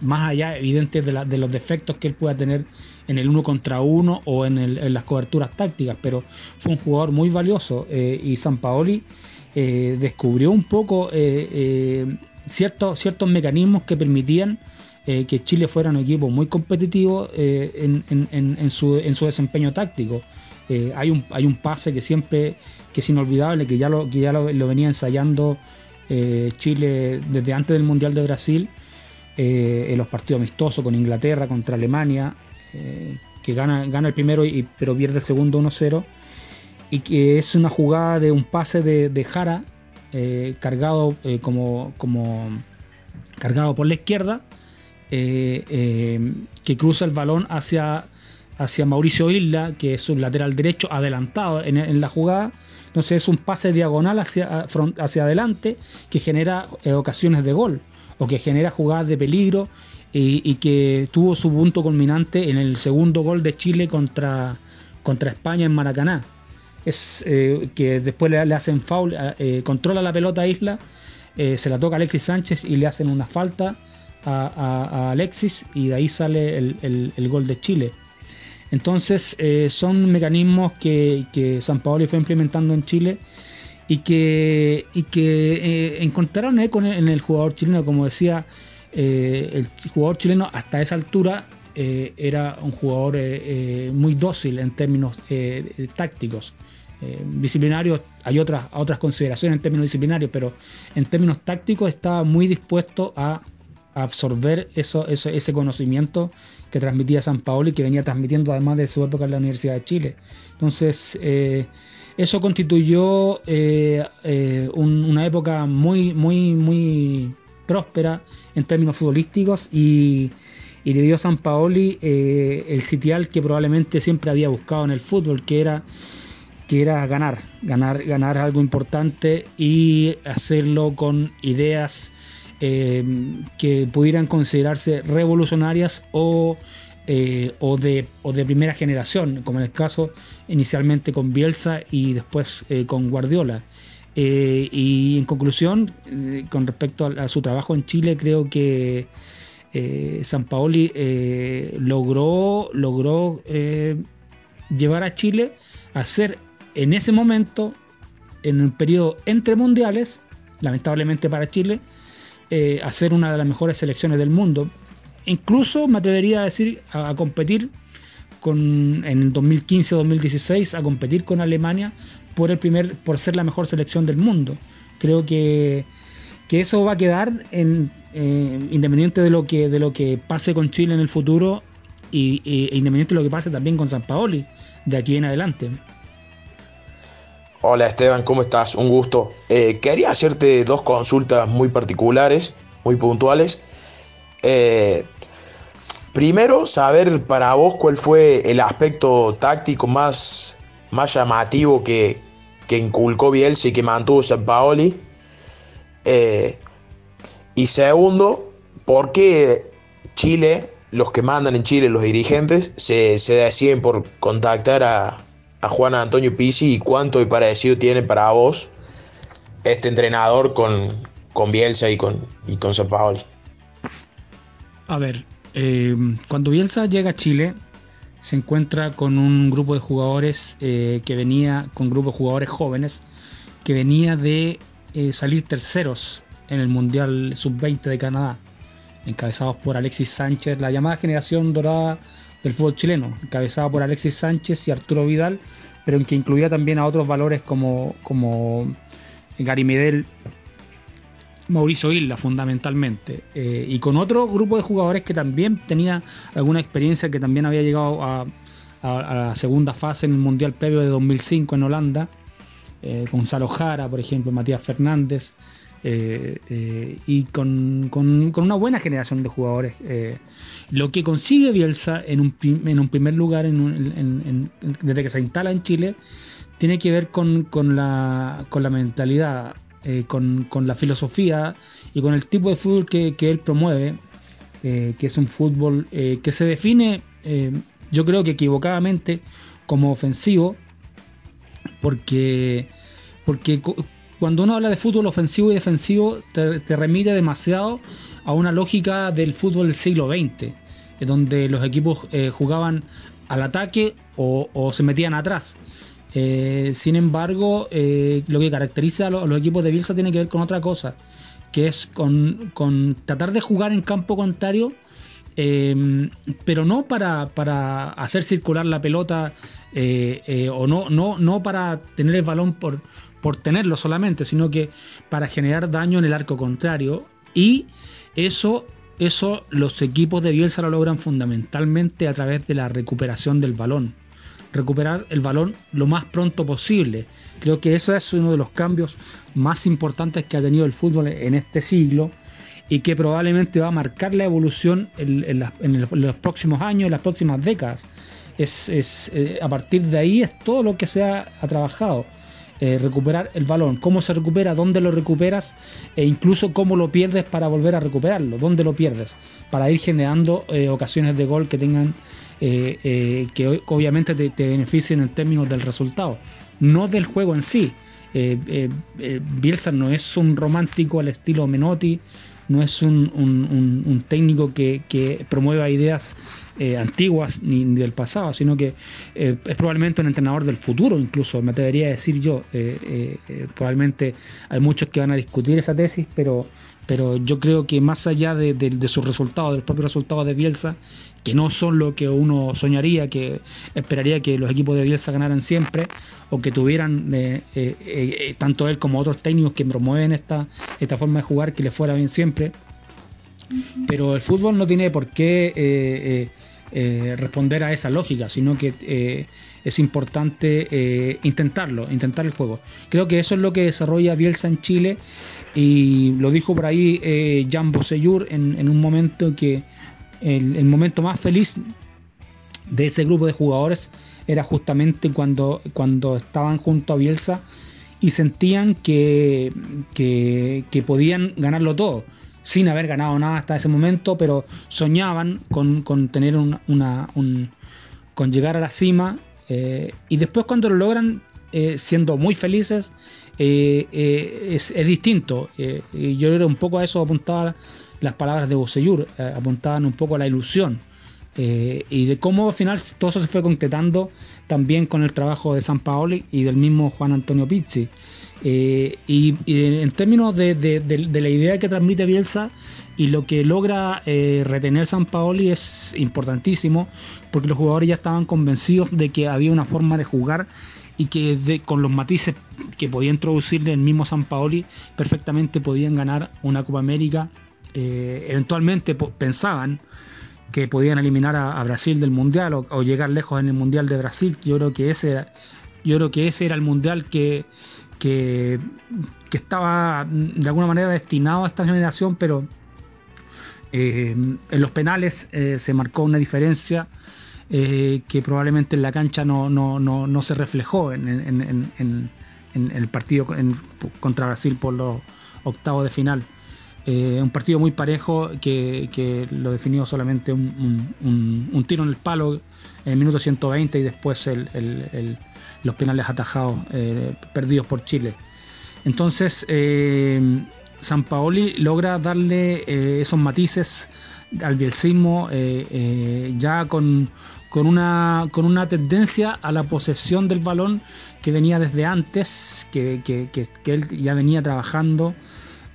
más allá evidentes de, los defectos que él pueda tener en el uno contra uno o en, las coberturas tácticas, pero fue un jugador muy valioso eh, y San Paoli descubrió un poco ciertos, ciertos mecanismos que permitían eh, que Chile fuera un equipo muy competitivo eh, en, su, desempeño táctico. Eh, hay, un, pase que siempre que es inolvidable, que ya lo, que ya lo, venía ensayando Chile desde antes del Mundial de Brasil, en los partidos amistosos con Inglaterra, contra Alemania, que gana, gana el primero pero pierde el segundo 1-0 y que es una jugada de un pase de, Jara cargado como cargado por la izquierda que cruza el balón hacia, hacia Mauricio Isla que es un lateral derecho adelantado en, la jugada entonces es un pase diagonal hacia, hacia adelante que genera ocasiones de gol o que genera jugadas de peligro y, que tuvo su punto culminante en el segundo gol de Chile contra, contra España en Maracaná. Es eh, que después le, hacen foul, eh, controla la pelota Isla, eh, se la toca Alexis Sánchez y le hacen una falta a, Alexis y de ahí sale el, gol de Chile. Entonces son mecanismos que, que San Paolo fue implementando en Chile y que, y que encontraron eco en el jugador chileno, como decía eh, el jugador chileno hasta esa altura eh, era un jugador eh, muy dócil en términos tácticos. disciplinarios, hay otras, otras consideraciones en términos disciplinarios, pero en términos tácticos estaba muy dispuesto a, absorber eso, ese conocimiento que transmitía San Paolo y que venía transmitiendo además de su época en la Universidad de Chile. Entonces, eso constituyó una época muy, muy, muy próspera en términos futbolísticos y, le dio a San Paoli eh, el sitial que probablemente siempre había buscado en el fútbol, que era, que era ganar, ganar, ganar algo importante y hacerlo con ideas eh, que pudieran considerarse revolucionarias o, eh, o, de, o de primera generación, como en el caso inicialmente con Bielsa y después con Guardiola. Eh, y en conclusión, eh, con respecto a, su trabajo en Chile, creo que eh, San Paoli logró, logró llevar a Chile a ser en ese momento, en un periodo entre mundiales, lamentablemente para Chile, a ser una de las mejores selecciones del mundo. Incluso me atrevería a decir a, competir con, en 2015-2016 a competir con Alemania por el primer, por ser la mejor selección del mundo. Creo que, eso va a quedar en, eh, independiente de lo que de lo que pase con Chile en el futuro y, e independiente de lo que pase también con San Paoli de aquí en adelante. Hola Esteban, ¿cómo estás? Un gusto. Eh, quería hacerte dos consultas muy particulares, muy puntuales. Eh, primero, saber para vos cuál fue el aspecto táctico más, más llamativo que, que inculcó Bielsa y que mantuvo San Paoli. Eh, y segundo, ¿por qué Chile, los que mandan en Chile, los dirigentes, se, deciden por contactar a, Juan Antonio Pizzi y cuánto de parecido tiene para vos este entrenador con, con Bielsa y con, y con San Paoli? A ver, eh, cuando Bielsa llega a Chile, se encuentra con un grupo de jugadores eh, que venía, con grupo de jugadores jóvenes, que venía de eh, salir terceros en el Mundial Sub-20 de Canadá, encabezados por Alexis Sánchez, la llamada generación dorada del fútbol chileno, encabezada por Alexis Sánchez y Arturo Vidal, pero en que incluía también a otros valores como, como Gary Medel, Mauricio Isla fundamentalmente, eh, y con otro grupo de jugadores que también tenía alguna experiencia, que también había llegado a, la segunda fase en el Mundial previo de 2005 en Holanda, eh, Gonzalo Jara, por ejemplo, Matías Fernández, eh, y con, una buena generación de jugadores. lo que consigue Bielsa en un, en un primer lugar desde que se instala en Chile tiene que ver con, con, la, con la mentalidad eh, con, la filosofía y con el tipo de fútbol que, él promueve, eh, que es un fútbol eh, que se define, yo creo que equivocadamente, como ofensivo, porque, porque cuando uno habla de fútbol ofensivo y defensivo, te, remite demasiado a una lógica del fútbol del siglo XX, donde los equipos jugaban al ataque o se metían atrás. Eh, sin embargo, eh, lo que caracteriza a los, equipos de Bielsa tiene que ver con otra cosa, que es con, tratar de jugar en campo contrario, em, pero no para, hacer circular la pelota eh, o no, no, no para tener el balón por, por tenerlo solamente, sino que para generar daño en el arco contrario y eso eso los equipos de Bielsa lo logran fundamentalmente a través de la recuperación del balón. Recuperar el balón lo más pronto posible. Creo que eso es uno de los cambios más importantes que ha tenido el fútbol en este siglo y que probablemente va a marcar la evolución en, los próximos años, las próximas décadas. Es, eh, a partir de ahí es todo lo que se ha trabajado. Eh, recuperar el balón, cómo se recupera, dónde lo recuperas e incluso cómo lo pierdes para volver a recuperarlo, dónde lo pierdes, para ir generando eh, ocasiones de gol que tengan, eh, que obviamente te, beneficien en términos del resultado, no del juego en sí. Bielsa no es un romántico al estilo Menotti, no es un, técnico que, promueva ideas eh, antiguas ni, del pasado, sino que eh, es probablemente un entrenador del futuro, incluso me atrevería a decir yo. Eh, probablemente hay muchos que van a discutir esa tesis, pero pero yo creo que más allá de, sus resultados, de los propios resultados de Bielsa, que no son lo que uno soñaría, que esperaría que los equipos de Bielsa ganaran siempre, o que tuvieran tanto él como otros técnicos que promueven esta, esta forma de jugar, que le fuera bien siempre. Pero el fútbol no tiene por qué responder a esa lógica, sino que es importante intentarlo, intentar el juego. Creo que eso es lo que desarrolla Bielsa en Chile y lo dijo por ahí eh, Jan Bosellur en, un momento que el, momento más feliz de ese grupo de jugadores era justamente cuando, cuando estaban junto a Bielsa y sentían que, que, podían ganarlo todo, sin haber ganado nada hasta ese momento, pero soñaban con, con llegar a la cima eh, y después cuando lo logran, eh, siendo muy felices, eh, es, distinto. Y yo era un poco a eso apuntaba las palabras de Bosellur, apuntaban un poco a la ilusión. y de cómo al final todo eso se fue concretando también con el trabajo de San Paoli y del mismo Juan Antonio Pizzi. Y, en términos de, la idea que transmite Bielsa y lo que logra retener San Paoli es importantísimo porque los jugadores ya estaban convencidos de que había una forma de jugar y que con los matices que podía introducirle el mismo San Paoli perfectamente podían ganar una Copa América. Eh, eventualmente pensaban que podían eliminar a, Brasil del Mundial o, llegar lejos en el Mundial de Brasil. Yo creo que ese yo creo que ese era el Mundial que, que, estaba de alguna manera destinado a esta generación, pero eh, en los penales eh, se marcó una diferencia eh, que probablemente en la cancha no, no, no, no se reflejó en el partido contra Brasil por los octavos de final. Eh, un partido muy parejo que, que lo definió solamente un, un, tiro en el palo en el minuto 120 y después el, los penales atajados eh, perdidos por Chile. Entonces, eh, San Paoli logra darle esos matices al bielcismo ya con con una, con una tendencia a la posesión del balón que venía desde antes, que, él ya venía trabajando.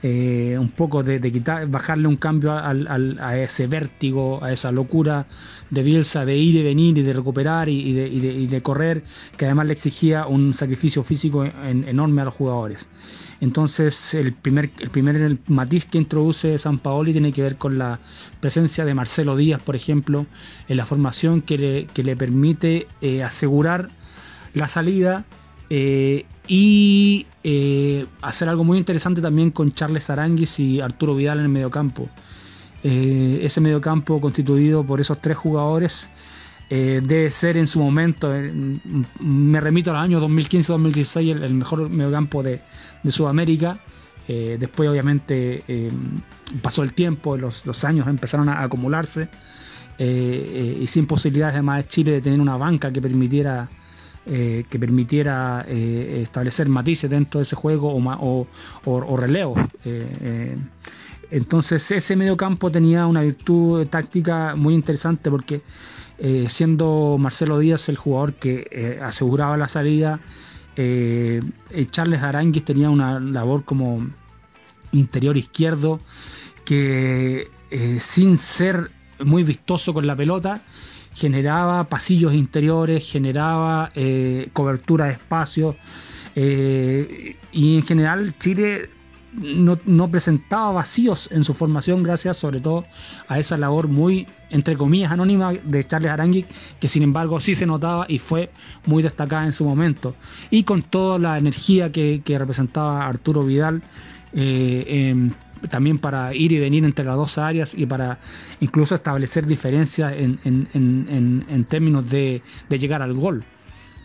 Eh, un poco de, quitar, bajarle un cambio a ese vértigo, a esa locura de Bielsa de ir y venir y de recuperar y, de, correr, que además le exigía un sacrificio físico enorme a los jugadores. Entonces, el primer, el primer matiz que introduce San Paoli tiene que ver con la presencia de Marcelo Díaz, por ejemplo, en la formación que le, permite eh, asegurar la salida eh, y eh, hacer algo muy interesante también con Charles Aranguis y Arturo Vidal en el mediocampo. ese mediocampo constituido por esos tres jugadores eh, debe ser en su momento, eh, me remito al año 2015-2016, el, mejor mediocampo de, Sudamérica. Eh, después obviamente pasó el tiempo, los, los años empezaron a, acumularse y sin posibilidades además de Chile de tener una banca que permitiera que permitiera establecer matices dentro de ese juego o, o, relevos. entonces ese mediocampo tenía una virtud táctica muy interesante porque eh, siendo Marcelo Díaz el jugador que eh, aseguraba la salida, eh, Charles Aranguis tenía una labor como interior izquierdo que sin ser muy vistoso con la pelota, generaba pasillos interiores, generaba cobertura de espacios y en general Chile no, presentaba vacíos en su formación gracias sobre todo a esa labor muy, entre comillas, anónima de Charles Arangui, que sin embargo sí se notaba y fue muy destacada en su momento. Y con toda la energía que, representaba Arturo Vidal, eh, también para ir y venir entre las dos áreas y para incluso establecer diferencias en, términos de, llegar al gol.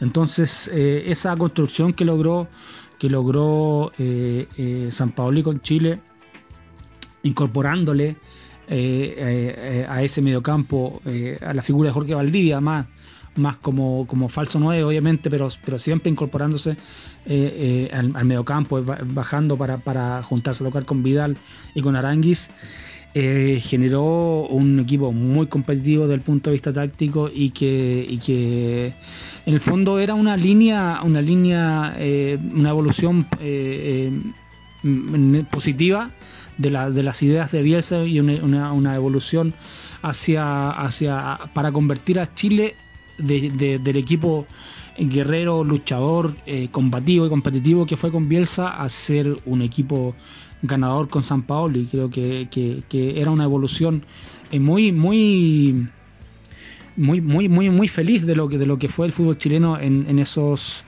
Entonces, eh, esa construcción que logró que logró eh, eh, San Paoli con Chile, incorporándole a ese mediocampo a la figura de Jorge Valdivia, más, más como, como falso 9, obviamente, pero, pero siempre incorporándose al, mediocampo, bajando para, para juntarse a tocar con Vidal y con Aranguis. generó un equipo muy competitivo desde el punto de vista táctico y que, y que en el fondo era una línea, una línea, eh, una evolución eh, eh, positiva de, de, las ideas de Bielsa y una, evolución hacia, hacia para convertir a Chile del equipo guerrero, luchador, combativo y competitivo que fue con Bielsa a ser un equipo ganador con San Paolo. Y creo que, que era una evolución muy, muy muy, muy, muy, muy feliz de lo que, de lo que fue el fútbol chileno en, en esos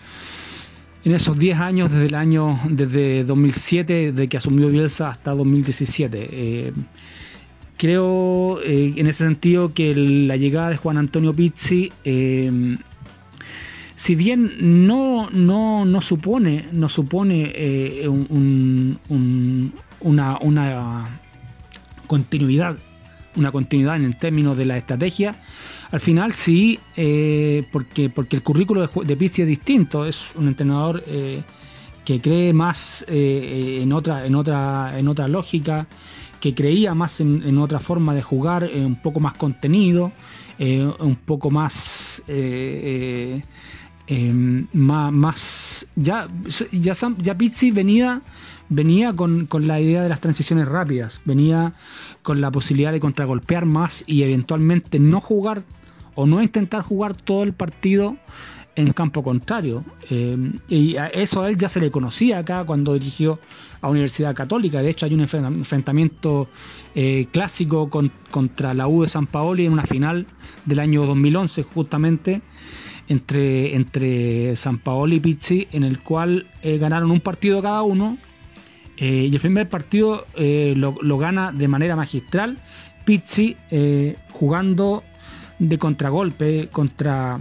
en esos 10 años desde el año desde 2007 de que asumió Bielsa hasta 2017 eh, creo eh, en ese sentido que la llegada de Juan Antonio Pizzi eh, si bien no, no, no supone no supone un, una, una continuidad una continuidad en términos de la estrategia al final sí, eh, porque, porque el currículo de, de Pizzi es distinto, es un entrenador eh, que cree más eh, en, otra, en, otra, en otra lógica, que creía más en, otra forma de jugar, un poco más contenido, un poco más... más, más, ya, ya, ya Pizzi venía, venía con, con, la idea de las transiciones rápidas, venía con la posibilidad de contragolpear más y eventualmente no jugar o no intentar jugar todo el partido en campo contrario. Eh, y a eso a él ya se le conocía acá cuando dirigió a Universidad Católica. De hecho, hay un enfrentamiento eh, clásico contra la U de San Paoli en una final del año 2011, justamente entre, entre San Paoli y Pizzi, en el cual eh, ganaron un partido cada uno. y el primer partido lo, lo, gana de manera magistral Pizzi jugando de contragolpe contra,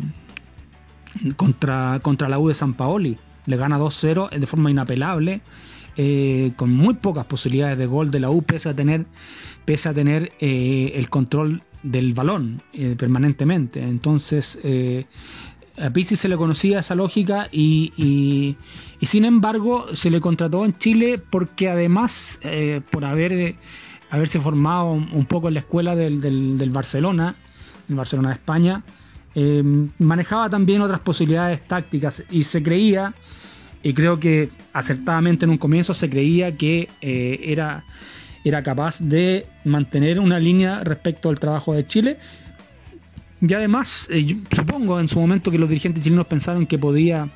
contra, contra la U de San Paoli. Le gana 2-0 de forma inapelable, eh, con muy pocas posibilidades de gol de la U, pese a tener, pese a tener eh, el control del balón eh, permanentemente. Entonces, a Pizzi se le conocía esa lógica y, y, sin embargo se le contrató en Chile porque además, por haber, haberse formado un, poco en la escuela del, del, del Barcelona, en Barcelona de España, eh, manejaba también otras posibilidades tácticas y se creía, y creo que acertadamente en un comienzo se creía que eh, era, era capaz de mantener una línea respecto al trabajo de Chile. Y además, eh, supongo en su momento que los dirigentes chilenos pensaron que podía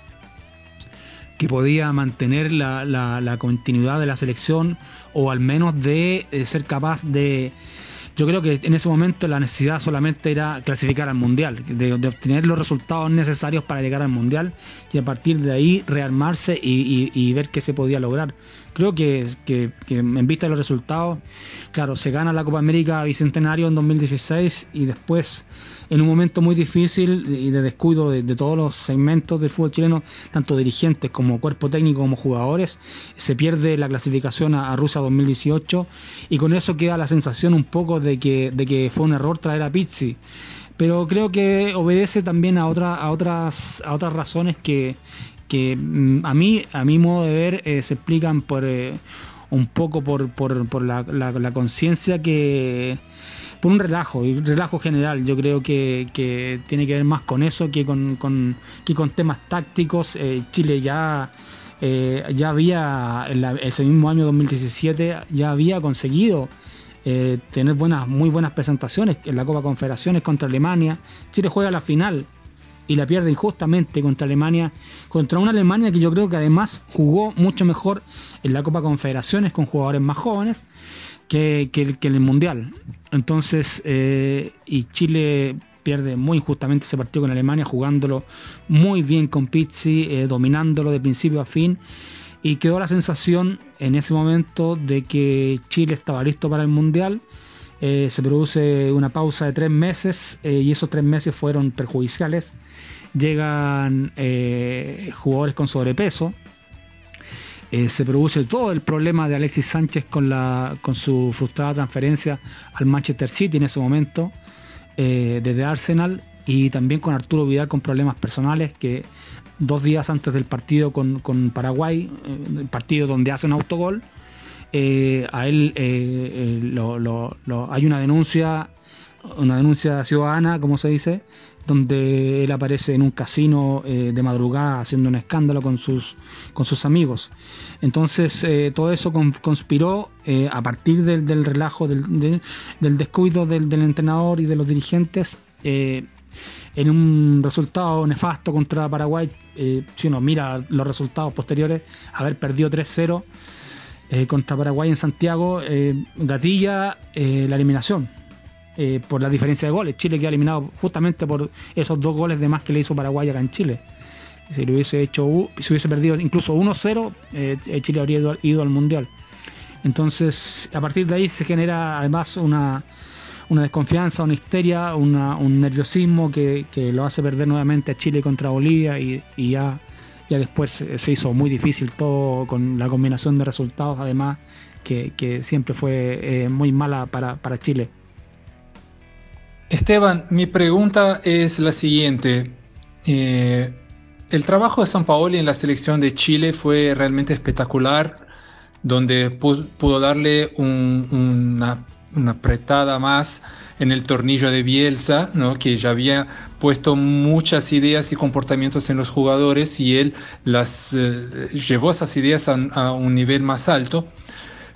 que podía mantener la, la continuidad de la selección o al menos de ser capaz de, yo creo que en ese momento la necesidad solamente era clasificar al Mundial, de, obtener los resultados necesarios para llegar al Mundial y a partir de ahí rearmarse y, ver qué se podía lograr. Creo que, en vista de los resultados, claro, se gana la Copa América Bicentenario en 2016 y después en un momento muy difícil y de descuido de, todos los segmentos del fútbol chileno, tanto dirigentes como cuerpo técnico como jugadores, se pierde la clasificación a, Rusia 2018 y con eso queda la sensación un poco de que, de que fue un error traer a Pizzi. Pero creo que obedece también a, otra, a, otras, a otras razones que, que mm, a mí, a mi modo de ver, eh, se explican por eh, un poco por, por, por la, la conciencia que por un relajo, y relajo general. Yo creo que, tiene que ver más con eso que con, que con temas tácticos. Eh, Chile ya, eh, ya había, en ese mismo año 2017, ya había conseguido eh, tener buenas, muy buenas presentaciones en la Copa Confederaciones contra Alemania. Chile juega la final y la pierde injustamente contra Alemania, contra una Alemania que yo creo que además jugó mucho mejor en la Copa Confederaciones con jugadores más jóvenes que, que, en el Mundial. Entonces, eh, y Chile pierde muy injustamente ese partido con Alemania, jugándolo muy bien con Pizzi, eh, dominándolo de principio a fin. Y quedó la sensación en ese momento de que Chile estaba listo para el Mundial. Eh, se produce una pausa de tres meses eh, y esos tres meses fueron perjudiciales. Llegan jugadores con sobrepeso. Se produce todo el problema de Alexis Sánchez con, la, con su frustrada transferencia al Manchester City en ese momento. Eh, desde Arsenal y también con Arturo Vidal con problemas personales que dos días antes del partido con, Paraguay, el eh, partido donde hace un autogol, eh, a él hay una denuncia, una denuncia ciudadana, como se dice, donde él aparece en un casino de madrugada haciendo un escándalo con sus, con sus amigos. Entonces todo eso conspiró a partir del, relajo, del, descuido del, entrenador y de los dirigentes. en un resultado nefasto contra Paraguay, si uno mira los resultados posteriores, haber perdido 3-0 contra Paraguay en Santiago, gatilla la eliminación por la diferencia de goles. Chile queda eliminado justamente por esos dos goles de más que le hizo Paraguay acá en Chile. Si lo hubiese hecho, si hubiese perdido incluso 1-0, eh, Chile habría ido, al Mundial. Entonces, a partir de ahí se genera además una, desconfianza, una histeria, un nerviosismo que, lo hace perder nuevamente a Chile contra Bolivia y, ya, ya después se hizo muy difícil todo con la combinación de resultados, además que, siempre fue eh, muy mala para, para Chile. Esteban, mi pregunta es la siguiente. Eh, el trabajo de San Paoli en la selección de Chile fue realmente espectacular, donde pudo darle una, apretada más en el tornillo de Bielsa, ¿no? que ya había puesto muchas ideas y comportamientos en los jugadores y él las eh, llevó esas ideas a, a, un nivel más alto.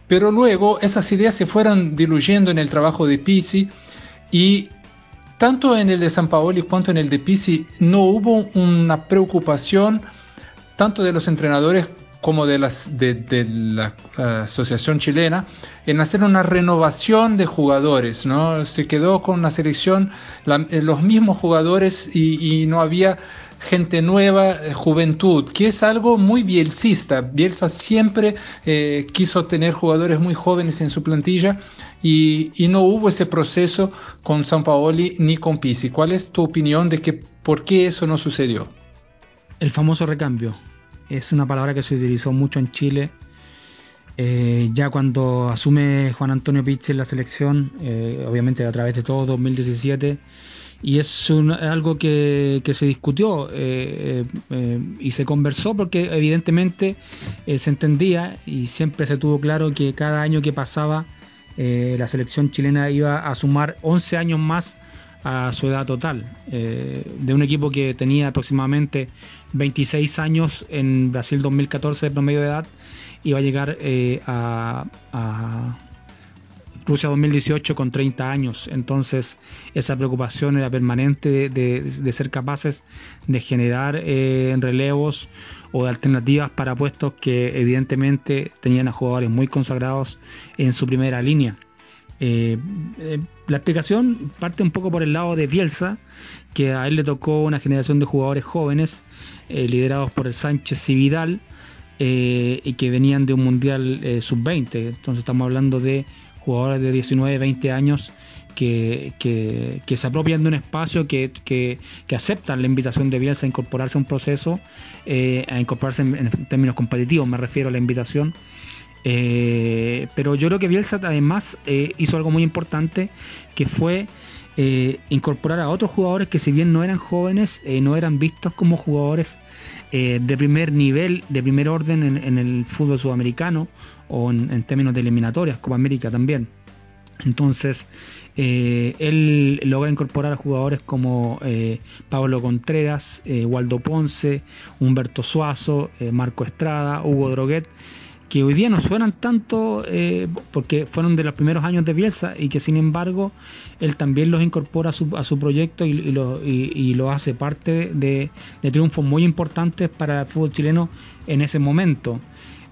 Pero luego esas ideas se fueron diluyendo en el trabajo de Pizzi y tanto en el de San Paoli cuanto en el de Pisi no hubo una preocupación tanto de los entrenadores como de, la Asociación Chilena en hacer una renovación de jugadores. ¿no? Se quedó con una selección, eh, los mismos jugadores y, no había gente nueva, eh, juventud, que es algo muy bielcista. Bielsa siempre eh, quiso tener jugadores muy jóvenes en su plantilla y, no hubo ese proceso con San Paoli ni con Pisi. ¿Cuál es tu opinión de que por qué eso no sucedió? El famoso recambio. Es una palabra que se utilizó mucho en Chile. Eh, ya cuando asume Juan Antonio Pizzi en la selección, eh, obviamente a través de todo 2017, y es algo que, se discutió eh, y se conversó porque evidentemente se entendía y siempre se tuvo claro que cada año que pasaba eh, la selección chilena iba a sumar 11 años más a su edad total. Eh, de un equipo que tenía aproximadamente 26 años en Brasil 2014 de promedio de edad, iba a llegar eh, a, Rusia 2018 con 30 años. Entonces esa preocupación era permanente de, ser capaces de generar relevos o de alternativas para puestos que evidentemente tenían a jugadores muy consagrados en su primera línea. Eh, eh, la explicación parte un poco por el lado de Bielsa, que a él le tocó una generación de jugadores jóvenes eh, liderados por el Sánchez y Vidal y que venían de un mundial sub-20. Entonces estamos hablando de jugadores de 19, 20 años que, se apropian de un espacio, que, aceptan la invitación de Bielsa a incorporarse a un proceso, eh, a incorporarse en, términos competitivos, me refiero a la invitación. Eh, pero yo creo que Bielsa además eh, hizo algo muy importante, que fue incorporar a otros jugadores que si bien no eran jóvenes, no eran vistos como jugadores de primer nivel, de primer orden en, el fútbol sudamericano o en, en términos de eliminatorias, como América también. Entonces, eh, él logra incorporar a jugadores como eh, Pablo Contreras, eh, Waldo Ponce, Humberto Suazo, Marco Estrada, Hugo Droguet, que hoy día no suenan tanto porque fueron de los primeros años de Bielsa y que sin embargo él también los incorpora a su, a su proyecto y, lo, y, lo, hace parte de, triunfos muy importantes para el fútbol chileno en ese momento.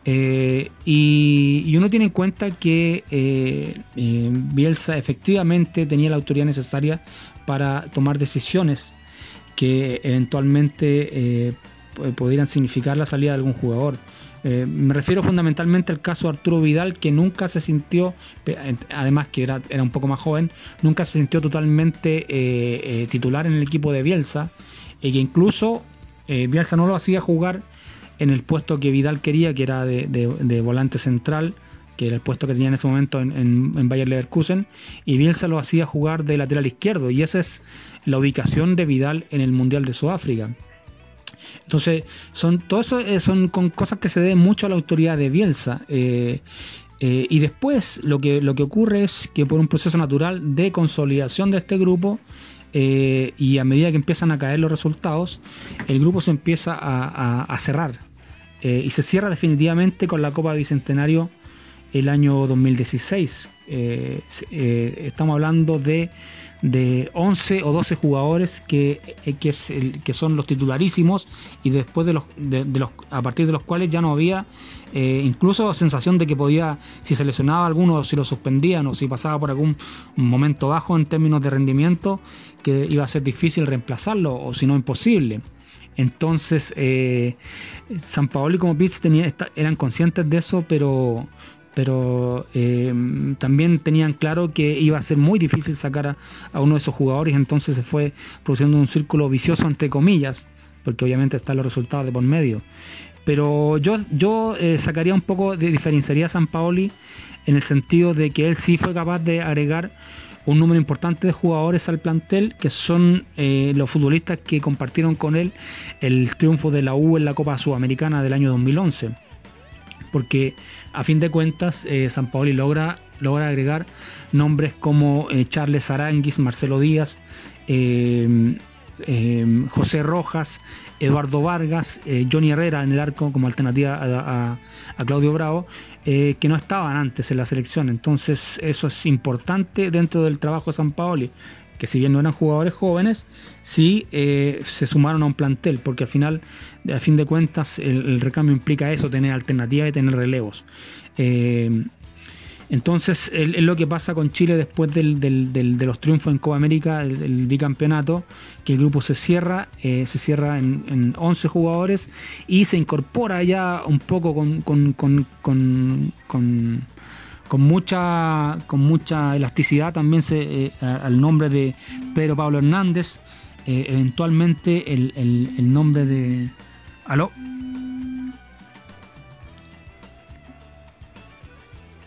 Eh, y, uno tiene en cuenta que eh, Bielsa efectivamente tenía la autoridad necesaria para tomar decisiones que eventualmente pudieran significar la salida de algún jugador. Eh, me refiero fundamentalmente al caso de Arturo Vidal, que nunca se sintió, además que era, era un poco más joven, nunca se sintió totalmente eh, eh, titular en el equipo de Bielsa, y que incluso Bielsa no lo hacía jugar en el puesto que Vidal quería, que era de, volante central, que era el puesto que tenía en ese momento en, en, en, Bayer Leverkusen, y Bielsa lo hacía jugar de lateral izquierdo, y esa es la ubicación de Vidal en el Mundial de Sudáfrica. Entonces, son todo eso eh, son cosas que se deben mucho a la autoridad de Bielsa. Eh, eh, y después lo que, lo que ocurre es que por un proceso natural de consolidación de este grupo, y a medida que empiezan a caer los resultados, el grupo se empieza a, cerrar. Y se cierra definitivamente con la Copa Bicentenario el año 2016. estamos hablando de de 11 o 12 jugadores que, eh, que, son los titularísimos y después de los, de, los a partir de los cuales ya no había eh, incluso sensación de que podía si se lesionaba alguno si lo suspendían o si pasaba por algún momento bajo en términos de rendimiento que iba a ser difícil reemplazarlo o si no imposible entonces eh, San Paolo y como Pitts tenía, eran conscientes de eso pero pero eh, también tenían claro que iba a ser muy difícil sacar a, uno de esos jugadores, entonces se fue produciendo un círculo vicioso entre comillas, porque obviamente están los resultados de por medio. Pero yo, yo eh, sacaría un poco, de, diferenciaría a San Paoli en el sentido de que él sí fue capaz de agregar un número importante de jugadores al plantel, que son eh, los futbolistas que compartieron con él el triunfo de la U en la Copa Sudamericana del año 2011 porque a fin de cuentas eh, San Paoli logra, logra agregar nombres como eh, Charles Aranguis, Marcelo Díaz, eh, José Rojas, Eduardo Vargas, Johnny Herrera en el arco como alternativa a, Claudio Bravo, que no estaban antes en la selección. Entonces eso es importante dentro del trabajo de San Paoli que si bien no eran jugadores jóvenes, sí eh, se sumaron a un plantel, porque al final, a fin de cuentas, el, recambio implica eso, tener alternativas y tener relevos. Entonces, es lo que pasa con Chile después del, de los triunfos en Copa América, el, bicampeonato, que el grupo se cierra, eh, se cierra en, en, 11 jugadores y se incorpora ya un poco con, con, con con mucha, con mucha elasticidad también se, eh, al nombre de Pedro Pablo Hernández, eh, eventualmente el, el, nombre de... ¿Aló?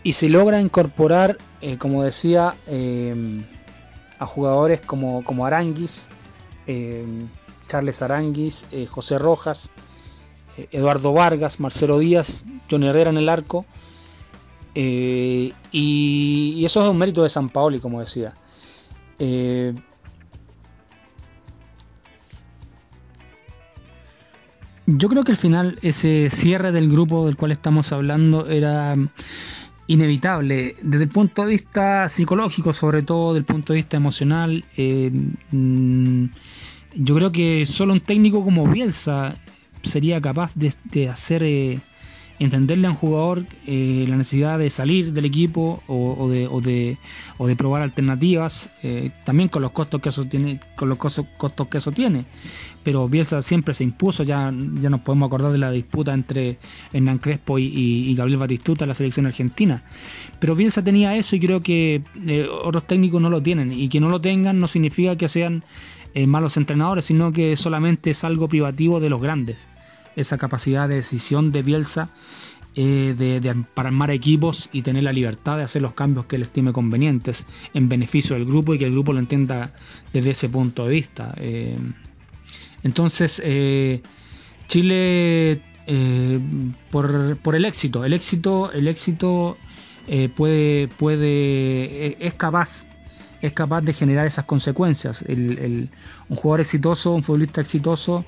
Y se logra incorporar, eh, como decía, a jugadores como, como Aranguis, Charles Aranguis, José Rojas, Eduardo Vargas, Marcelo Díaz, Johnny Herrera en el arco, eh, y, eso es un mérito de San Paoli, como decía. Eh, yo creo que al final ese cierre del grupo del cual estamos hablando era inevitable desde el punto de vista psicológico, sobre todo desde el punto de vista emocional. Eh, mm, yo creo que solo un técnico como Bielsa sería capaz de, hacer entenderle a un jugador eh, la necesidad de salir del equipo o, de, o de, o de, probar alternativas, eh, también con los costos que eso tiene, con los costos, que eso tiene. Pero Bielsa siempre se impuso, ya, ya nos podemos acordar de la disputa entre Hernán Crespo y, Gabriel Batistuta en la selección argentina. Pero Bielsa tenía eso y creo que eh, otros técnicos no lo tienen. Y que no lo tengan no significa que sean malos entrenadores, sino que solamente es algo privativo de los grandes esa capacidad de decisión de Bielsa eh, de, para armar equipos y tener la libertad de hacer los cambios que él estime convenientes en beneficio del grupo y que el grupo lo entienda desde ese punto de vista. Eh, entonces, eh, Chile, por, el éxito, el éxito, el éxito puede, puede, es capaz es capaz de generar esas consecuencias. un jugador exitoso, un futbolista exitoso,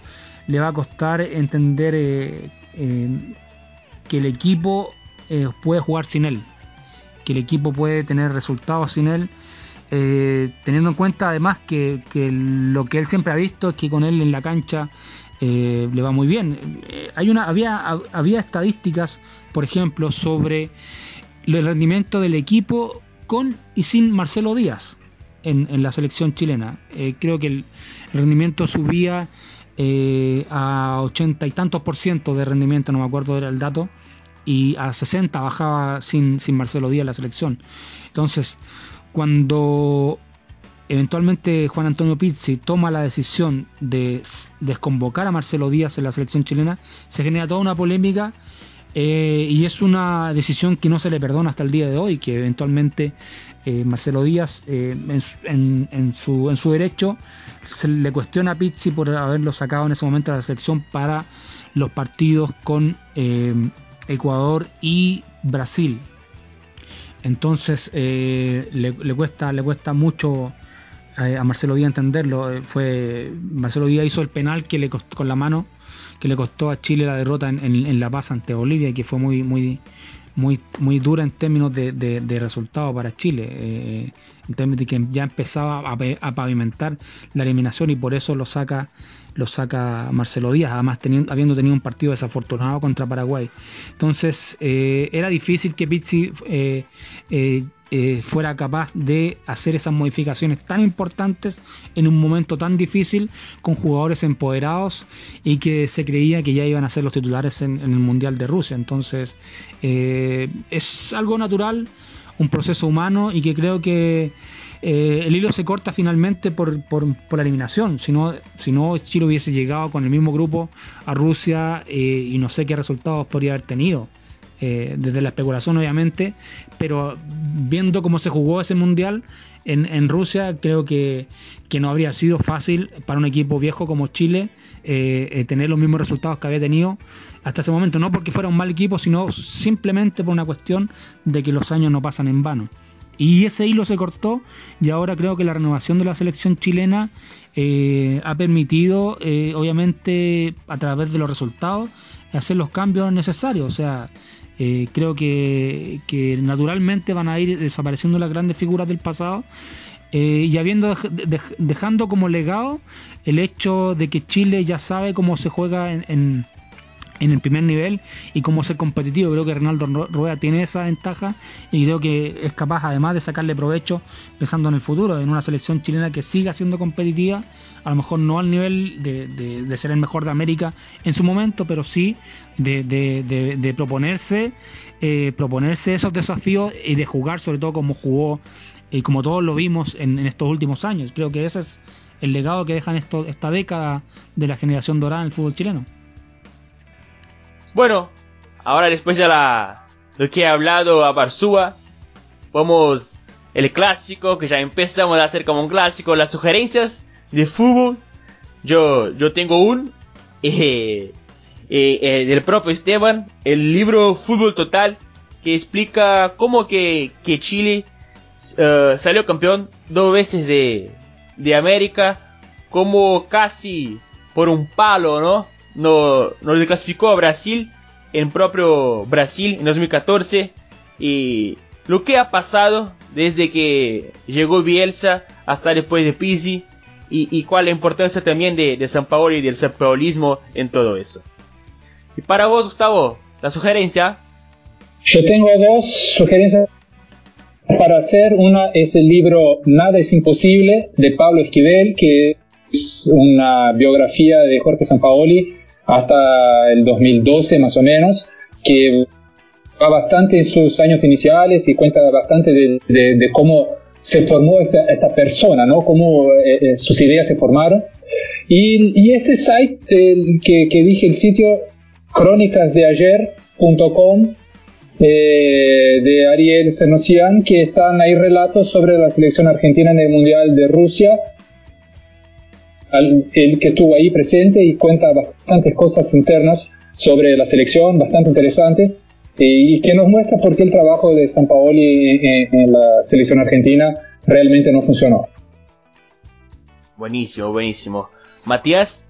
le va a costar entender eh, eh, que el equipo eh, puede jugar sin él, que el equipo puede tener resultados sin él. Teniendo en cuenta además que, lo que él siempre ha visto es que con él en la cancha le va muy bien. hay una, había, había estadísticas, por ejemplo, sobre el rendimiento del equipo con y sin Marcelo Díaz en, la selección chilena. creo que el rendimiento subía eh, a ochenta y tantos por ciento de rendimiento, no me acuerdo era el dato, y a 60 bajaba sin, sin Marcelo Díaz la selección. Entonces, cuando eventualmente Juan Antonio Pizzi toma la decisión de desconvocar a Marcelo Díaz en la selección chilena, se genera toda una polémica eh, y es una decisión que no se le perdona hasta el día de hoy, que eventualmente eh, Marcelo Díaz en, su, en su derecho se le cuestiona a Pizzi por haberlo sacado en ese momento de la selección para los partidos con eh, Ecuador y Brasil. Entonces eh, le, cuesta, le cuesta mucho eh, a Marcelo Díaz entenderlo. Fue Marcelo Díaz hizo el penal que le costó con la mano que le costó a Chile la derrota en, La Paz ante Bolivia, que fue muy, muy, muy, muy dura en términos de, de, resultados para Chile, eh, en términos de que ya empezaba a, pavimentar la eliminación y por eso lo saca lo saca Marcelo Díaz, además teniendo, habiendo tenido un partido desafortunado contra Paraguay. Entonces eh, era difícil que Pizzi eh, eh, fuera capaz de hacer esas modificaciones tan importantes en un momento tan difícil con jugadores empoderados y que se creía que ya iban a ser los titulares en, el Mundial de Rusia. Entonces es algo natural, un proceso humano y que creo que eh, el hilo se corta finalmente por, por, la eliminación. Si no, si no, Chile hubiese llegado con el mismo grupo a Rusia y no sé qué resultados podría haber tenido. Eh, desde la especulación obviamente, pero viendo cómo se jugó ese mundial en, Rusia, creo que, no habría sido fácil para un equipo viejo como Chile eh, eh, tener los mismos resultados que había tenido hasta ese momento, no porque fuera un mal equipo, sino simplemente por una cuestión de que los años no pasan en vano. Y ese hilo se cortó y ahora creo que la renovación de la selección chilena ha permitido, obviamente, a través de los resultados, hacer los cambios necesarios. O sea, eh, creo que, naturalmente van a ir desapareciendo las grandes figuras del pasado eh, y habiendo dejando como legado el hecho de que Chile ya sabe cómo se juega en en el primer nivel y cómo ser competitivo. Creo que Ronaldo Rueda tiene esa ventaja y creo que es capaz además de sacarle provecho pensando en el futuro, en una selección chilena que siga siendo competitiva, a lo mejor no al nivel de, ser el mejor de América en su momento, pero sí de, proponerse, eh, proponerse esos desafíos y de jugar sobre todo como jugó y como todos lo vimos en, estos últimos años. Creo que ese es el legado que dejan esta década de la generación dorada en el fútbol chileno. Bueno, ahora después de la, lo que he hablado a Barzúa, vamos el clásico, que ya empezamos a hacer como un clásico, las sugerencias de fútbol. Yo, yo tengo un eh, eh, eh, del propio Esteban, el libro Fútbol Total, que explica cómo que, que Chile salió campeón dos veces de, de América, como casi por un palo, ¿no? No, nos clasificó a Brasil en propio Brasil en 2014 y lo que ha pasado desde que llegó Bielsa hasta después de Pizzi y, cuál la importancia también de, San Paolo y del San Paulismo en todo eso. Y para vos, Gustavo, la sugerencia. Yo tengo dos sugerencias para hacer. Una es el libro Nada es imposible de Pablo Esquivel, que es una biografía de Jorge Sampaoli hasta el 2012 más o menos, que va bastante en sus años iniciales y cuenta bastante de, cómo se formó esta, persona, ¿no? cómo eh, eh, sus ideas se formaron. Y, este site que, dije, el sitio crónicasdeayer.com eh, de Ariel Senosian, que están ahí relatos sobre la selección argentina en el Mundial de Rusia el que estuvo ahí presente y cuenta bastantes cosas internas sobre la selección, bastante interesante, y que nos muestra por qué el trabajo de San Paoli en, la selección argentina realmente no funcionó. Buenísimo, buenísimo. Matías.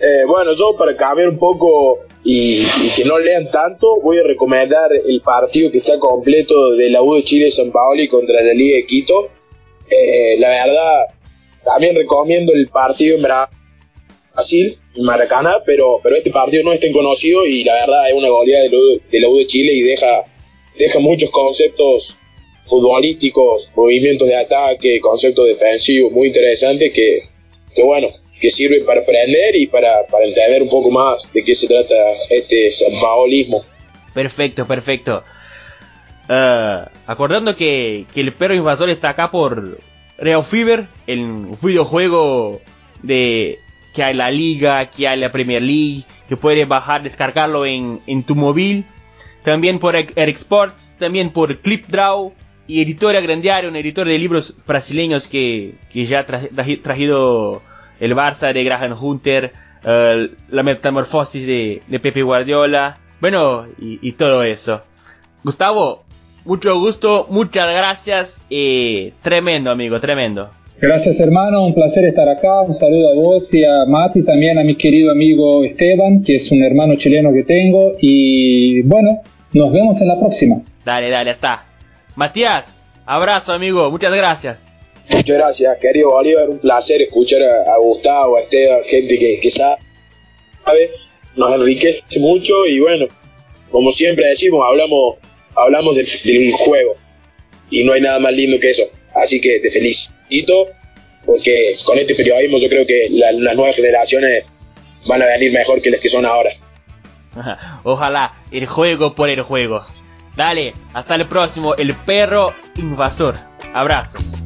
Eh, bueno, yo para cambiar un poco y, que no lean tanto, voy a recomendar el partido que está completo de la U de Chile San Paoli contra la Liga de Quito. Eh, la verdad, también recomiendo el partido en Brasil, en Maracaná, pero, pero este partido no es tan conocido y la verdad es una goleada de la U de Chile y deja, deja muchos conceptos futbolísticos, movimientos de ataque, conceptos defensivos muy interesantes que, que bueno, que sirven para aprender y para, entender un poco más de qué se trata este Paolismo. Perfecto, perfecto. Uh, acordando que, que, el perro invasor está acá por Real Fever, el videojuego de que hay la liga, que hay la Premier League, que puedes bajar, descargarlo en, en tu móvil. También por Eric Sports, también por ClipDraw, y Editora Grandiario, un editor de libros brasileños que, que ya ha traído el Barça de Graham Hunter, eh, la metamorfosis de, de, Pepe Guardiola, bueno, y, todo eso. Gustavo, mucho gusto, muchas gracias, y tremendo amigo, tremendo. Gracias hermano, un placer estar acá, un saludo a vos y a Mati, también a mi querido amigo Esteban, que es un hermano chileno que tengo, y bueno, nos vemos en la próxima. Dale, dale, está. Matías, abrazo amigo, muchas gracias. Muchas gracias, querido Bolívar, un placer escuchar a, Gustavo, a Esteban, gente que, que sabe, nos enriquece mucho y bueno, como siempre decimos, hablamos, hablamos del, juego y no hay nada más lindo que eso. Así que te felicito porque con este periodismo yo creo que las nuevas generaciones van a venir mejor que las que son ahora. Ojalá, el juego por el juego. Dale, hasta el próximo, el perro invasor. Abrazos.